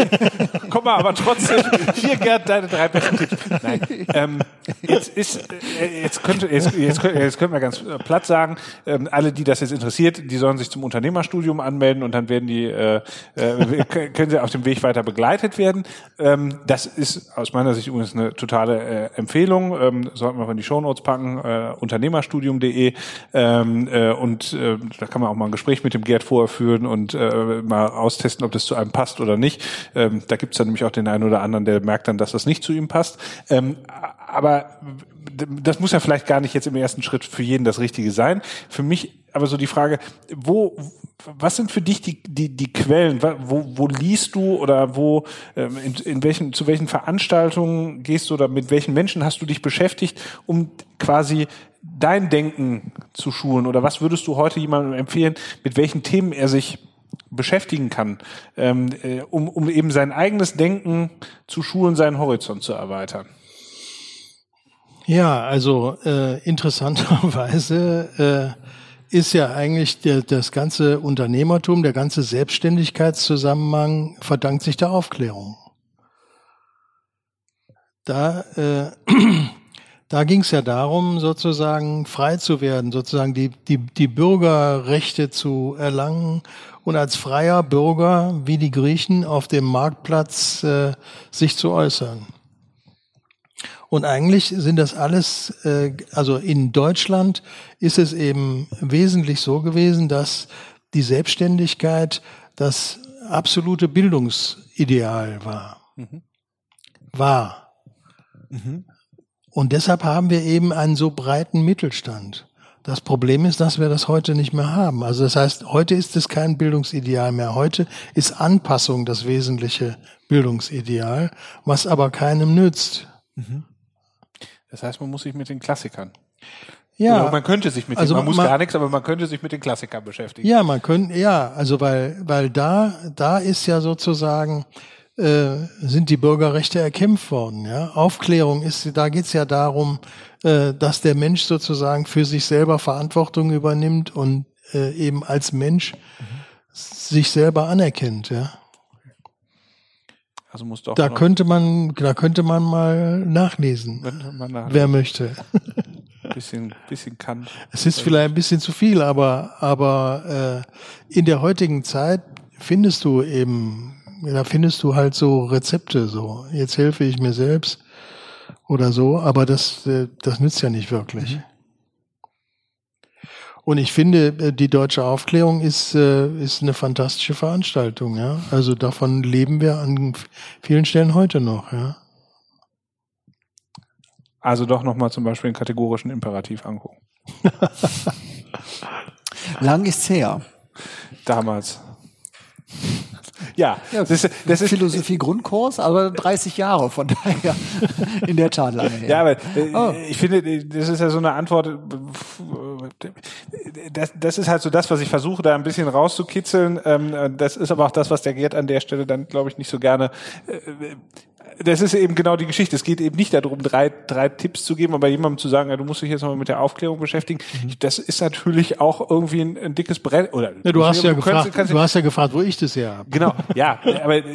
Komm mal, aber trotzdem, hier Gerd, deine drei besten Tipps. Nein, ähm, jetzt ist, äh, jetzt könnte, jetzt, jetzt, jetzt können wir ganz äh, platt sagen, ähm, alle, die das jetzt interessiert, die sollen sich zum Unternehmerstudium anmelden und dann werden die, äh, äh, können sie auf dem Weg weiter begleitet werden. Ähm, das ist aus meiner Sicht übrigens eine totale äh, Empfehlung, ähm, sollten wir auch in die Shownotes packen, äh, unternehmerstudium.de ähm, äh, und äh, da kann man auch mal ein Gespräch mit dem Gerd vorher führen und äh, mal austesten, ob das zu einem passt oder nicht. Ähm, da gibt's dann nämlich auch den einen oder anderen, der merkt dann, dass das nicht zu ihm passt. Ähm, aber das muss ja vielleicht gar nicht jetzt im ersten Schritt für jeden das Richtige sein. Für mich aber so die Frage, wo, was sind für dich die, die, die Quellen? Wo, wo liest du oder wo, ähm, in, in welchen, zu welchen Veranstaltungen gehst du oder mit welchen Menschen hast du dich beschäftigt, um quasi dein Denken zu schulen? Oder was würdest du heute jemandem empfehlen, mit welchen Themen er sich beschäftigen kann, ähm, äh, um, um eben sein eigenes Denken zu schulen, seinen Horizont zu erweitern? Ja, also äh, interessanterweise äh, ist ja eigentlich der, das ganze Unternehmertum, der ganze Selbstständigkeitszusammenhang verdankt sich der Aufklärung. Da, äh, da ging es ja darum, sozusagen frei zu werden, sozusagen die, die, die Bürgerrechte zu erlangen und als freier Bürger, wie die Griechen, auf dem Marktplatz äh, sich zu äußern. Und eigentlich sind das alles, äh, also in Deutschland ist es eben wesentlich so gewesen, dass die Selbstständigkeit das absolute Bildungsideal war. War. Und deshalb haben wir eben einen so breiten Mittelstand. Das Problem ist, dass wir das heute nicht mehr haben. Also das heißt, heute ist es kein Bildungsideal mehr. Heute ist Anpassung das wesentliche Bildungsideal, was aber keinem nützt. Das heißt, man muss sich mit den Klassikern. Ja, Oder man könnte sich mit also denen, man muss man- gar nichts, aber man könnte sich mit den Klassikern beschäftigen. Ja, man könnte, ja, also weil, weil da, da ist ja sozusagen, sind die Bürgerrechte erkämpft worden, ja. Aufklärung ist, da geht's ja darum, äh, dass der Mensch sozusagen für sich selber Verantwortung übernimmt und äh, eben als Mensch sich selber anerkennt, ja. Also musst du auch Da könnte man, da könnte man mal nachlesen, man nach wer möchte. bisschen, bisschen kann. Es ist vielleicht ein bisschen zu viel, aber, aber äh, in der heutigen Zeit findest du eben, da findest du halt so Rezepte, so jetzt helfe ich mir selbst oder so, aber das, äh, das nützt ja nicht wirklich. Und ich finde, äh, die deutsche Aufklärung ist, äh, ist eine fantastische Veranstaltung, ja. Also davon leben wir an vielen Stellen heute noch, ja. Also doch nochmal zum Beispiel den kategorischen Imperativ angucken. Lang ist's her. Damals. Ja, das ist, das ist Philosophie-Grundkurs, aber 30 Jahre, von daher in der Tat lange her. Ja, aber äh, Oh. ich finde, das ist ja so eine Antwort. äh, das, das ist halt so das, was ich versuche, da ein bisschen rauszukitzeln. Ähm, das ist aber auch das, was der Gerd an der Stelle dann, glaube ich, nicht so gerne äh, das ist eben genau die Geschichte. Es geht eben nicht darum, drei, drei Tipps zu geben, aber jemandem zu sagen, ja, du musst dich jetzt mal mit der Aufklärung beschäftigen. Mhm. Das ist natürlich auch irgendwie ein, ein dickes Brett. Oder ja, du hast ja du gefragt, kannst, du hast ja gefragt, wo ich das her habe. Genau, ja, aber ich,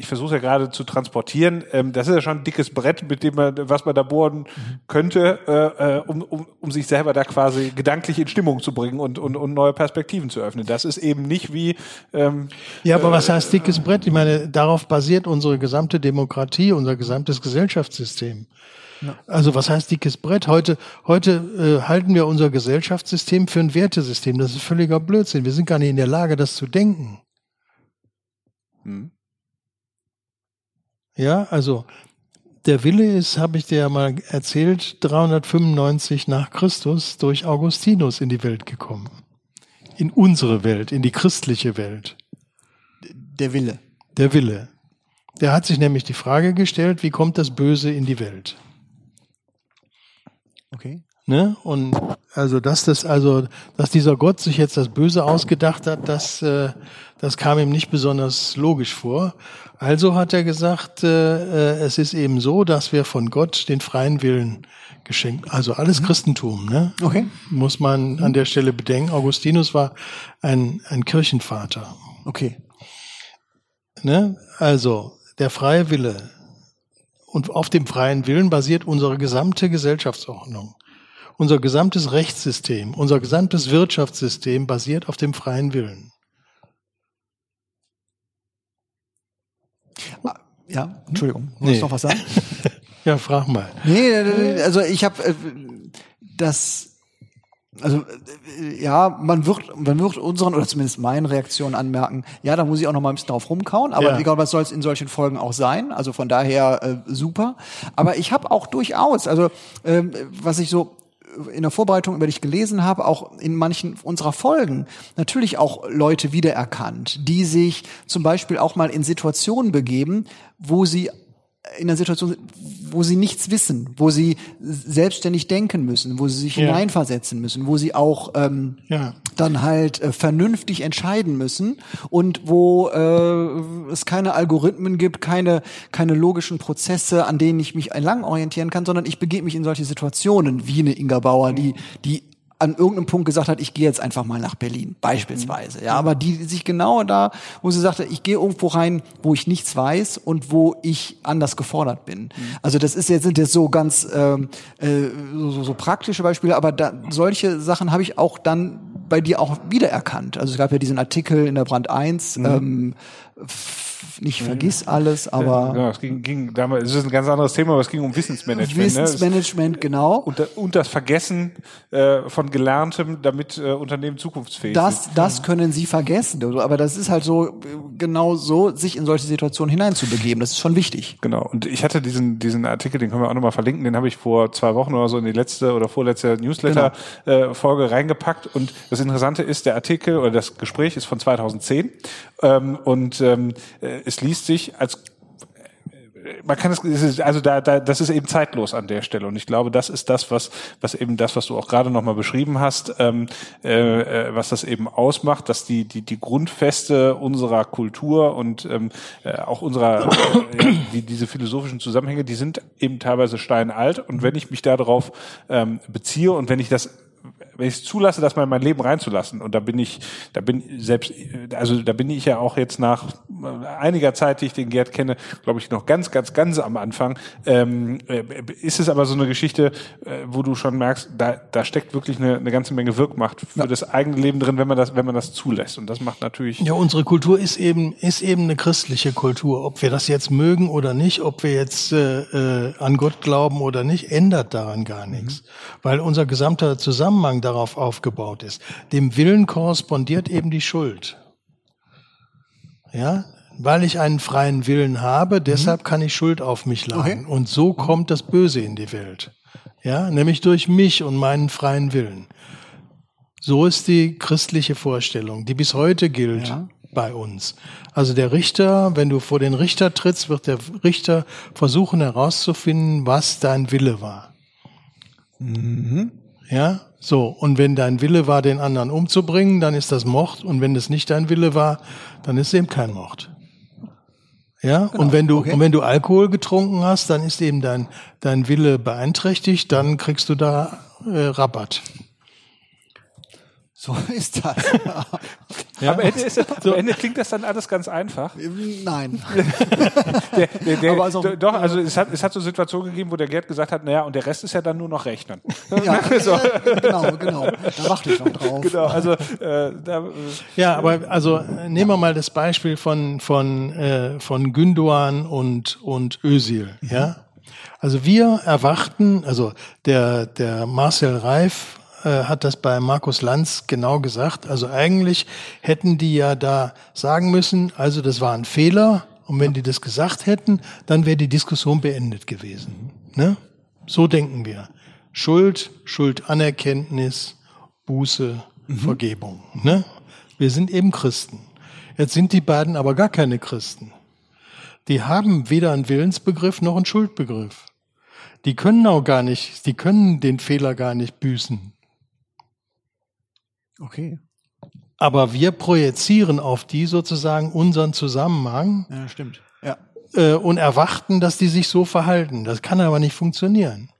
ich versuche ja gerade zu transportieren. Ähm, das ist ja schon ein dickes Brett, mit dem man, was man da bohren könnte, äh, äh, um, um, um sich selber da quasi gedanklich in Stimmung zu bringen und, und, und neue Perspektiven zu öffnen. Das ist eben nicht wie. Ähm, ja, aber äh, was heißt dickes Brett? Ich meine, darauf basiert unsere gesamte Demokratie. Demokratie, unser gesamtes Gesellschaftssystem. Ja. Also was heißt dickes Brett? Heute, heute äh, halten wir unser Gesellschaftssystem für ein Wertesystem. Das ist völliger Blödsinn. Wir sind gar nicht in der Lage, das zu denken. Hm. Ja, also der Wille ist, habe ich dir ja mal erzählt, 395 nach Christus durch Augustinus in die Welt gekommen. In unsere Welt, in die christliche Welt. Der Wille. Der Wille. Der hat sich nämlich die Frage gestellt, wie kommt das Böse in die Welt? Okay. Ne? Und also, dass das, also, dass dieser Gott sich jetzt das Böse ausgedacht hat, das, äh, das kam ihm nicht besonders logisch vor. Also hat er gesagt, äh, äh es ist eben so, dass wir von Gott den freien Willen geschenkt, also alles mhm. Christentum, ne? Okay. Muss man an der Stelle bedenken. Augustinus war ein, ein Kirchenvater. Okay. Ne? Also, der freie Wille. Und auf dem freien Willen basiert unsere gesamte Gesellschaftsordnung. Unser gesamtes Rechtssystem, unser gesamtes Wirtschaftssystem basiert auf dem freien Willen. Ah, ja, Entschuldigung, muss nee. noch was sagen? ja, frag mal. Nee, also ich habe äh, das also äh, ja, man wird, man wird unseren oder zumindest meinen Reaktionen anmerken, ja, da muss ich auch noch mal ein bisschen drauf rumkauen, aber ja. egal, was soll es in solchen Folgen auch sein, also von daher äh, super. Aber ich habe auch durchaus, also ähm, was ich so in der Vorbereitung über dich gelesen habe, auch in manchen unserer Folgen natürlich auch Leute wiedererkannt, die sich zum Beispiel auch mal in Situationen begeben, wo sie in einer Situation, wo sie nichts wissen, wo sie selbstständig denken müssen, wo sie sich ja. hineinversetzen müssen, wo sie auch ähm, ja. dann halt äh, vernünftig entscheiden müssen und wo äh, es keine Algorithmen gibt, keine keine logischen Prozesse, an denen ich mich lang orientieren kann, sondern ich begebe mich in solche Situationen wie eine Inga Bauer, die die an irgendeinem Punkt gesagt hat, ich gehe jetzt einfach mal nach Berlin, beispielsweise. Ja, aber die sich genau da, wo sie sagte, ich gehe irgendwo rein, wo ich nichts weiß und wo ich anders gefordert bin. Also das ist jetzt sind jetzt so ganz ähm, äh, so, so praktische Beispiele, aber da, solche Sachen habe ich auch dann bei dir auch wiedererkannt. Also es gab ja diesen Artikel in der Brand 1, mhm. ähm, nicht vergiss alles, aber. Genau, es ging, ging damals, es ist ein ganz anderes Thema, aber es ging um Wissensmanagement. Ne? Wissensmanagement, ne? genau. Und, und, das Vergessen äh, von Gelerntem, damit äh, Unternehmen zukunftsfähig das, sind. Das können sie vergessen, aber das ist halt so, genau so, sich in solche Situationen hineinzubegeben. Das ist schon wichtig. Genau. Und ich hatte diesen, diesen Artikel, den können wir auch nochmal verlinken, den habe ich vor zwei Wochen oder so in die letzte oder vorletzte Newsletter-Folge genau. äh, reingepackt. Und das Interessante ist, der Artikel oder das Gespräch ist von 2010 ähm, und ähm, äh, es liest sich als man kann es, also da, da, das ist eben zeitlos an der Stelle. Und ich glaube, das ist das, was, was eben das, was du auch gerade nochmal beschrieben hast, ähm, äh, äh, was das eben ausmacht, dass die, die, die Grundfeste unserer Kultur und ähm, äh, auch unserer, äh, die, diese philosophischen Zusammenhänge, die sind eben teilweise steinalt. Und wenn ich mich darauf ähm, beziehe und wenn ich das wenn ich es zulasse, das mal in mein Leben reinzulassen, und da bin ich, da bin selbst, also da bin ich ja auch jetzt nach einiger Zeit, die ich den Gerd kenne, glaube ich, noch ganz, ganz, ganz am Anfang, ähm, äh, ist es aber so eine Geschichte, äh, wo du schon merkst, da, da steckt wirklich eine, eine ganze Menge Wirkmacht für ja. das eigene Leben drin, wenn man das, wenn man das zulässt. Und das macht natürlich. Ja, unsere Kultur ist eben, ist eben eine christliche Kultur. Ob wir das jetzt mögen oder nicht, ob wir jetzt äh, äh, an Gott glauben oder nicht, ändert daran gar nichts. Mhm. Weil unser gesamter Zusammenhang darauf aufgebaut ist. Dem Willen korrespondiert eben die Schuld. Ja, weil ich einen freien Willen habe, deshalb mhm. kann ich Schuld auf mich laden. Okay. Und so kommt das Böse in die Welt. Ja, nämlich durch mich und meinen freien Willen. So ist die christliche Vorstellung, die bis heute gilt ja. bei uns. Also der Richter, wenn du vor den Richter trittst, wird der Richter versuchen herauszufinden, was dein Wille war. Mhm. Ja, so. Und wenn dein Wille war, den anderen umzubringen, dann ist das Mord. Und wenn es nicht dein Wille war, dann ist es eben kein Mord. Ja, Genau, und wenn du, okay. und wenn du Alkohol getrunken hast, dann ist eben dein, dein Wille beeinträchtigt, dann kriegst du da äh, Rabatt. So ist das. Ja? Am, Ende ist, am Ende klingt das dann alles ganz einfach. Nein. Der, der, der, Aber also- doch, also es hat, es hat so Situationen gegeben, wo der Gerd gesagt hat, naja, und der Rest ist ja dann nur noch Rechnen. Ja, äh, genau, genau. Da warte ich noch drauf. Genau, also äh, da, äh, Ja, aber also äh, nehmen wir mal das Beispiel von von äh, von Gündoğan und und Özil, ja. Also wir erwarten, also der der Marcel Reif äh, hat das bei Markus Lanz genau gesagt. Also eigentlich hätten die ja da sagen müssen, also das war ein Fehler. Und wenn die das gesagt hätten, dann wäre die Diskussion beendet gewesen. Ne? So denken wir. Schuld, Schuldanerkenntnis, Buße, Vergebung. Ne? Wir sind eben Christen. Jetzt sind die beiden aber gar keine Christen. Die haben weder einen Willensbegriff noch einen Schuldbegriff. Die können auch gar nicht, die können den Fehler gar nicht büßen. Okay. Aber wir projizieren auf die sozusagen unseren Zusammenhang Ja, stimmt. Ja. äh, und erwarten, dass die sich so verhalten. Das kann aber nicht funktionieren.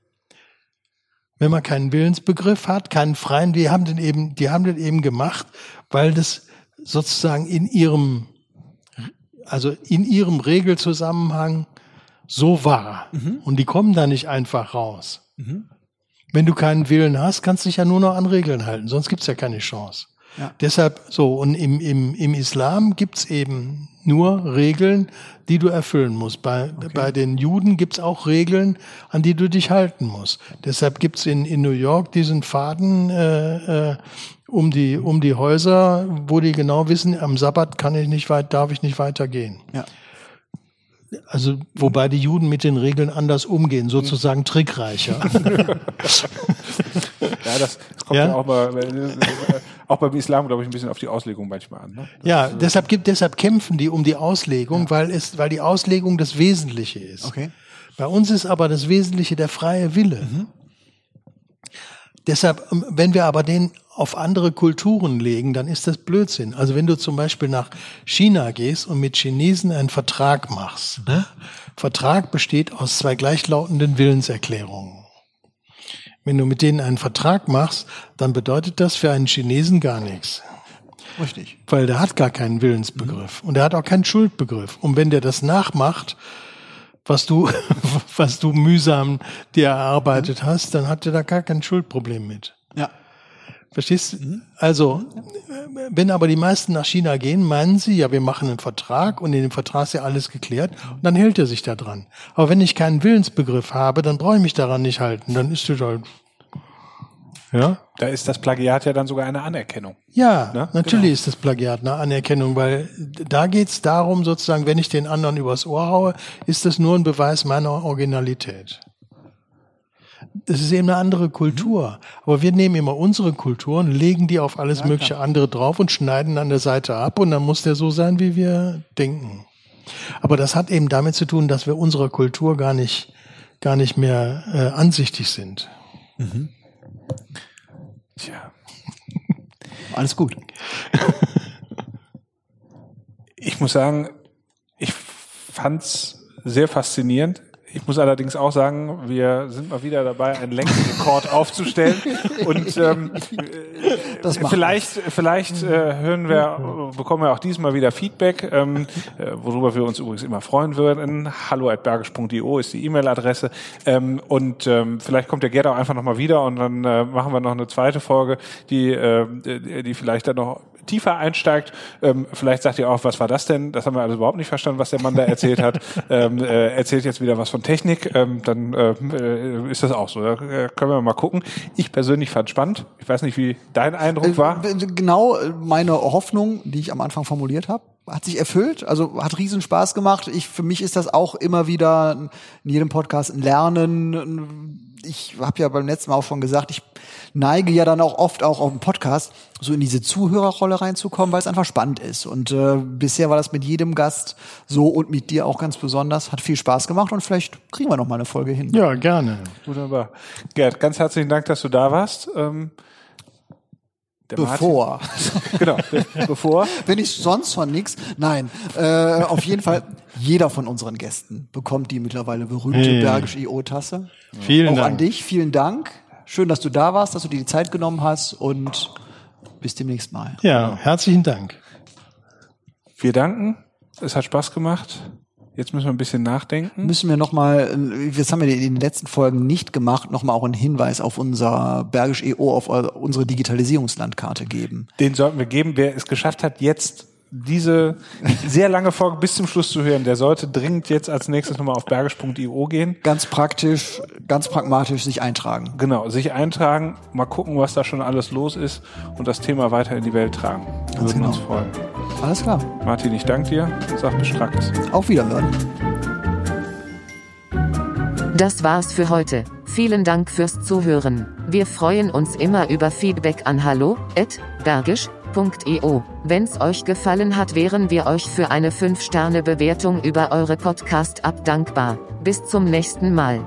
Wenn man keinen Willensbegriff hat, keinen freien, die haben den eben, die haben den eben gemacht, weil das sozusagen in ihrem, also in ihrem Regelzusammenhang so war. Und die kommen da nicht einfach raus. Wenn du keinen Willen hast, kannst du dich ja nur noch an Regeln halten, sonst gibt's ja keine Chance. Ja. Deshalb so, und im, im, im Islam gibt's eben nur Regeln, die du erfüllen musst. Bei, bei den Juden gibt's auch Regeln, an die du dich halten musst. Deshalb gibt's in, in New York diesen Faden äh, äh, um, die, um die Häuser, wo die genau wissen, am Sabbat kann ich nicht weit, darf ich nicht weitergehen. Ja. Also, wobei die Juden mit den Regeln anders umgehen, sozusagen trickreicher. ja, das kommt Ja? ja, auch, mal, äh, auch beim Islam, glaube ich, ein bisschen auf die Auslegung manchmal an. Ne? Ja, deshalb gibt, deshalb kämpfen die um die Auslegung, weil es, weil die Auslegung das Wesentliche ist. Okay. Bei uns ist aber das Wesentliche der freie Wille. Deshalb, ähm, wenn wir aber den auf andere Kulturen legen, dann ist das Blödsinn. Also wenn du zum Beispiel nach China gehst und mit Chinesen einen Vertrag machst, ne? Vertrag besteht aus zwei gleichlautenden Willenserklärungen. Wenn du mit denen einen Vertrag machst, dann bedeutet das für einen Chinesen gar nichts. Richtig. Weil der hat gar keinen Willensbegriff und der hat auch keinen Schuldbegriff. Und wenn der das nachmacht, was du, was du mühsam dir erarbeitet hast, dann hat er da gar kein Schuldproblem mit. Ja. Verstehst du? Also, wenn aber die meisten nach China gehen, meinen sie, ja, wir machen einen Vertrag und in dem Vertrag ist ja alles geklärt und dann hält er sich da dran. Aber wenn ich keinen Willensbegriff habe, dann brauche ich mich daran nicht halten. Dann ist es halt, ja? Da ist das Plagiat ja dann sogar eine Anerkennung. Ja, Ne? natürlich ist das Plagiat eine Anerkennung, weil da geht's darum, sozusagen, wenn ich den anderen übers Ohr haue, ist das nur ein Beweis meiner Originalität. Das ist eben eine andere Kultur. Aber wir nehmen immer unsere Kulturen, legen die auf alles mögliche andere drauf und schneiden an der Seite ab und dann muss der so sein, wie wir denken. Aber das hat eben damit zu tun, dass wir unserer Kultur gar nicht, gar nicht mehr äh, ansichtig sind. Tja. Alles gut. Ich muss sagen, ich fand's sehr faszinierend. Ich muss allerdings auch sagen, wir sind mal wieder dabei, einen Längsrekord aufzustellen. Und ähm, Das äh, vielleicht, vielleicht äh, hören wir, bekommen wir auch diesmal wieder Feedback, ähm, äh, worüber wir uns übrigens immer freuen würden. Hallo at bergisch.io ist die E-Mail-Adresse. Ähm, und ähm, vielleicht kommt der Gerd auch einfach nochmal wieder und dann äh, machen wir noch eine zweite Folge, die, äh, die vielleicht dann noch tiefer einsteigt. Ähm, vielleicht sagt ihr auch, was war das denn? Das haben wir alles überhaupt nicht verstanden, was der Mann da erzählt hat. ähm, äh, erzählt jetzt wieder was von Technik. Ähm, dann äh, äh, ist das auch so. Da äh, können wir mal gucken. Ich persönlich fand spannend. Ich weiß nicht, wie dein Eindruck war. Äh, Genau äh, meine Hoffnung, die ich am Anfang formuliert habe. Hat sich erfüllt, also hat riesen Spaß gemacht. Ich, für mich ist das auch immer wieder in jedem Podcast ein Lernen. Ich habe ja beim letzten Mal auch schon gesagt, ich neige ja dann auch oft auch auf dem Podcast so in diese Zuhörerrolle reinzukommen, weil es einfach spannend ist. Und äh, bisher war das mit jedem Gast so und mit dir auch ganz besonders. Hat viel Spaß gemacht und vielleicht kriegen wir noch mal eine Folge hin. Ja, gerne. Wunderbar. Gerd, ganz herzlichen Dank, dass du da warst. Ähm bevor. Martin, genau, bevor. Wenn ich sonst von nix. Nein, äh, auf jeden Fall, jeder von unseren Gästen bekommt die mittlerweile berühmte hey. Bergisch IO-Tasse. Vielen Auch Dank. an dich, vielen Dank. Schön, dass du da warst, dass du dir die Zeit genommen hast und bis demnächst mal. Ja, herzlichen Dank. Wir danken. Es hat Spaß gemacht. Jetzt müssen wir ein bisschen nachdenken. Müssen wir nochmal, das haben wir in den letzten Folgen nicht gemacht, nochmal auch einen Hinweis auf unser Bergisch EO, auf unsere Digitalisierungslandkarte geben. Den sollten wir geben. Wer es geschafft hat, jetzt diese sehr lange Folge bis zum Schluss zu hören, der sollte dringend jetzt als nächstes nochmal auf bergisch.io gehen. Ganz praktisch, ganz pragmatisch sich eintragen. Genau, sich eintragen, mal gucken, was da schon alles los ist und das Thema weiter in die Welt tragen. Wir Ganz würden genau. uns freuen. Alles klar. Martin, ich danke dir und sag bis Strackes. Auf Wiederhören. Das war's für heute. Vielen Dank fürs Zuhören. Wir freuen uns immer über Feedback an hallo@bergisch.io. Wenn's euch gefallen hat, wären wir euch für eine 5-Sterne-Bewertung über eure Podcast-App dankbar. Bis zum nächsten Mal.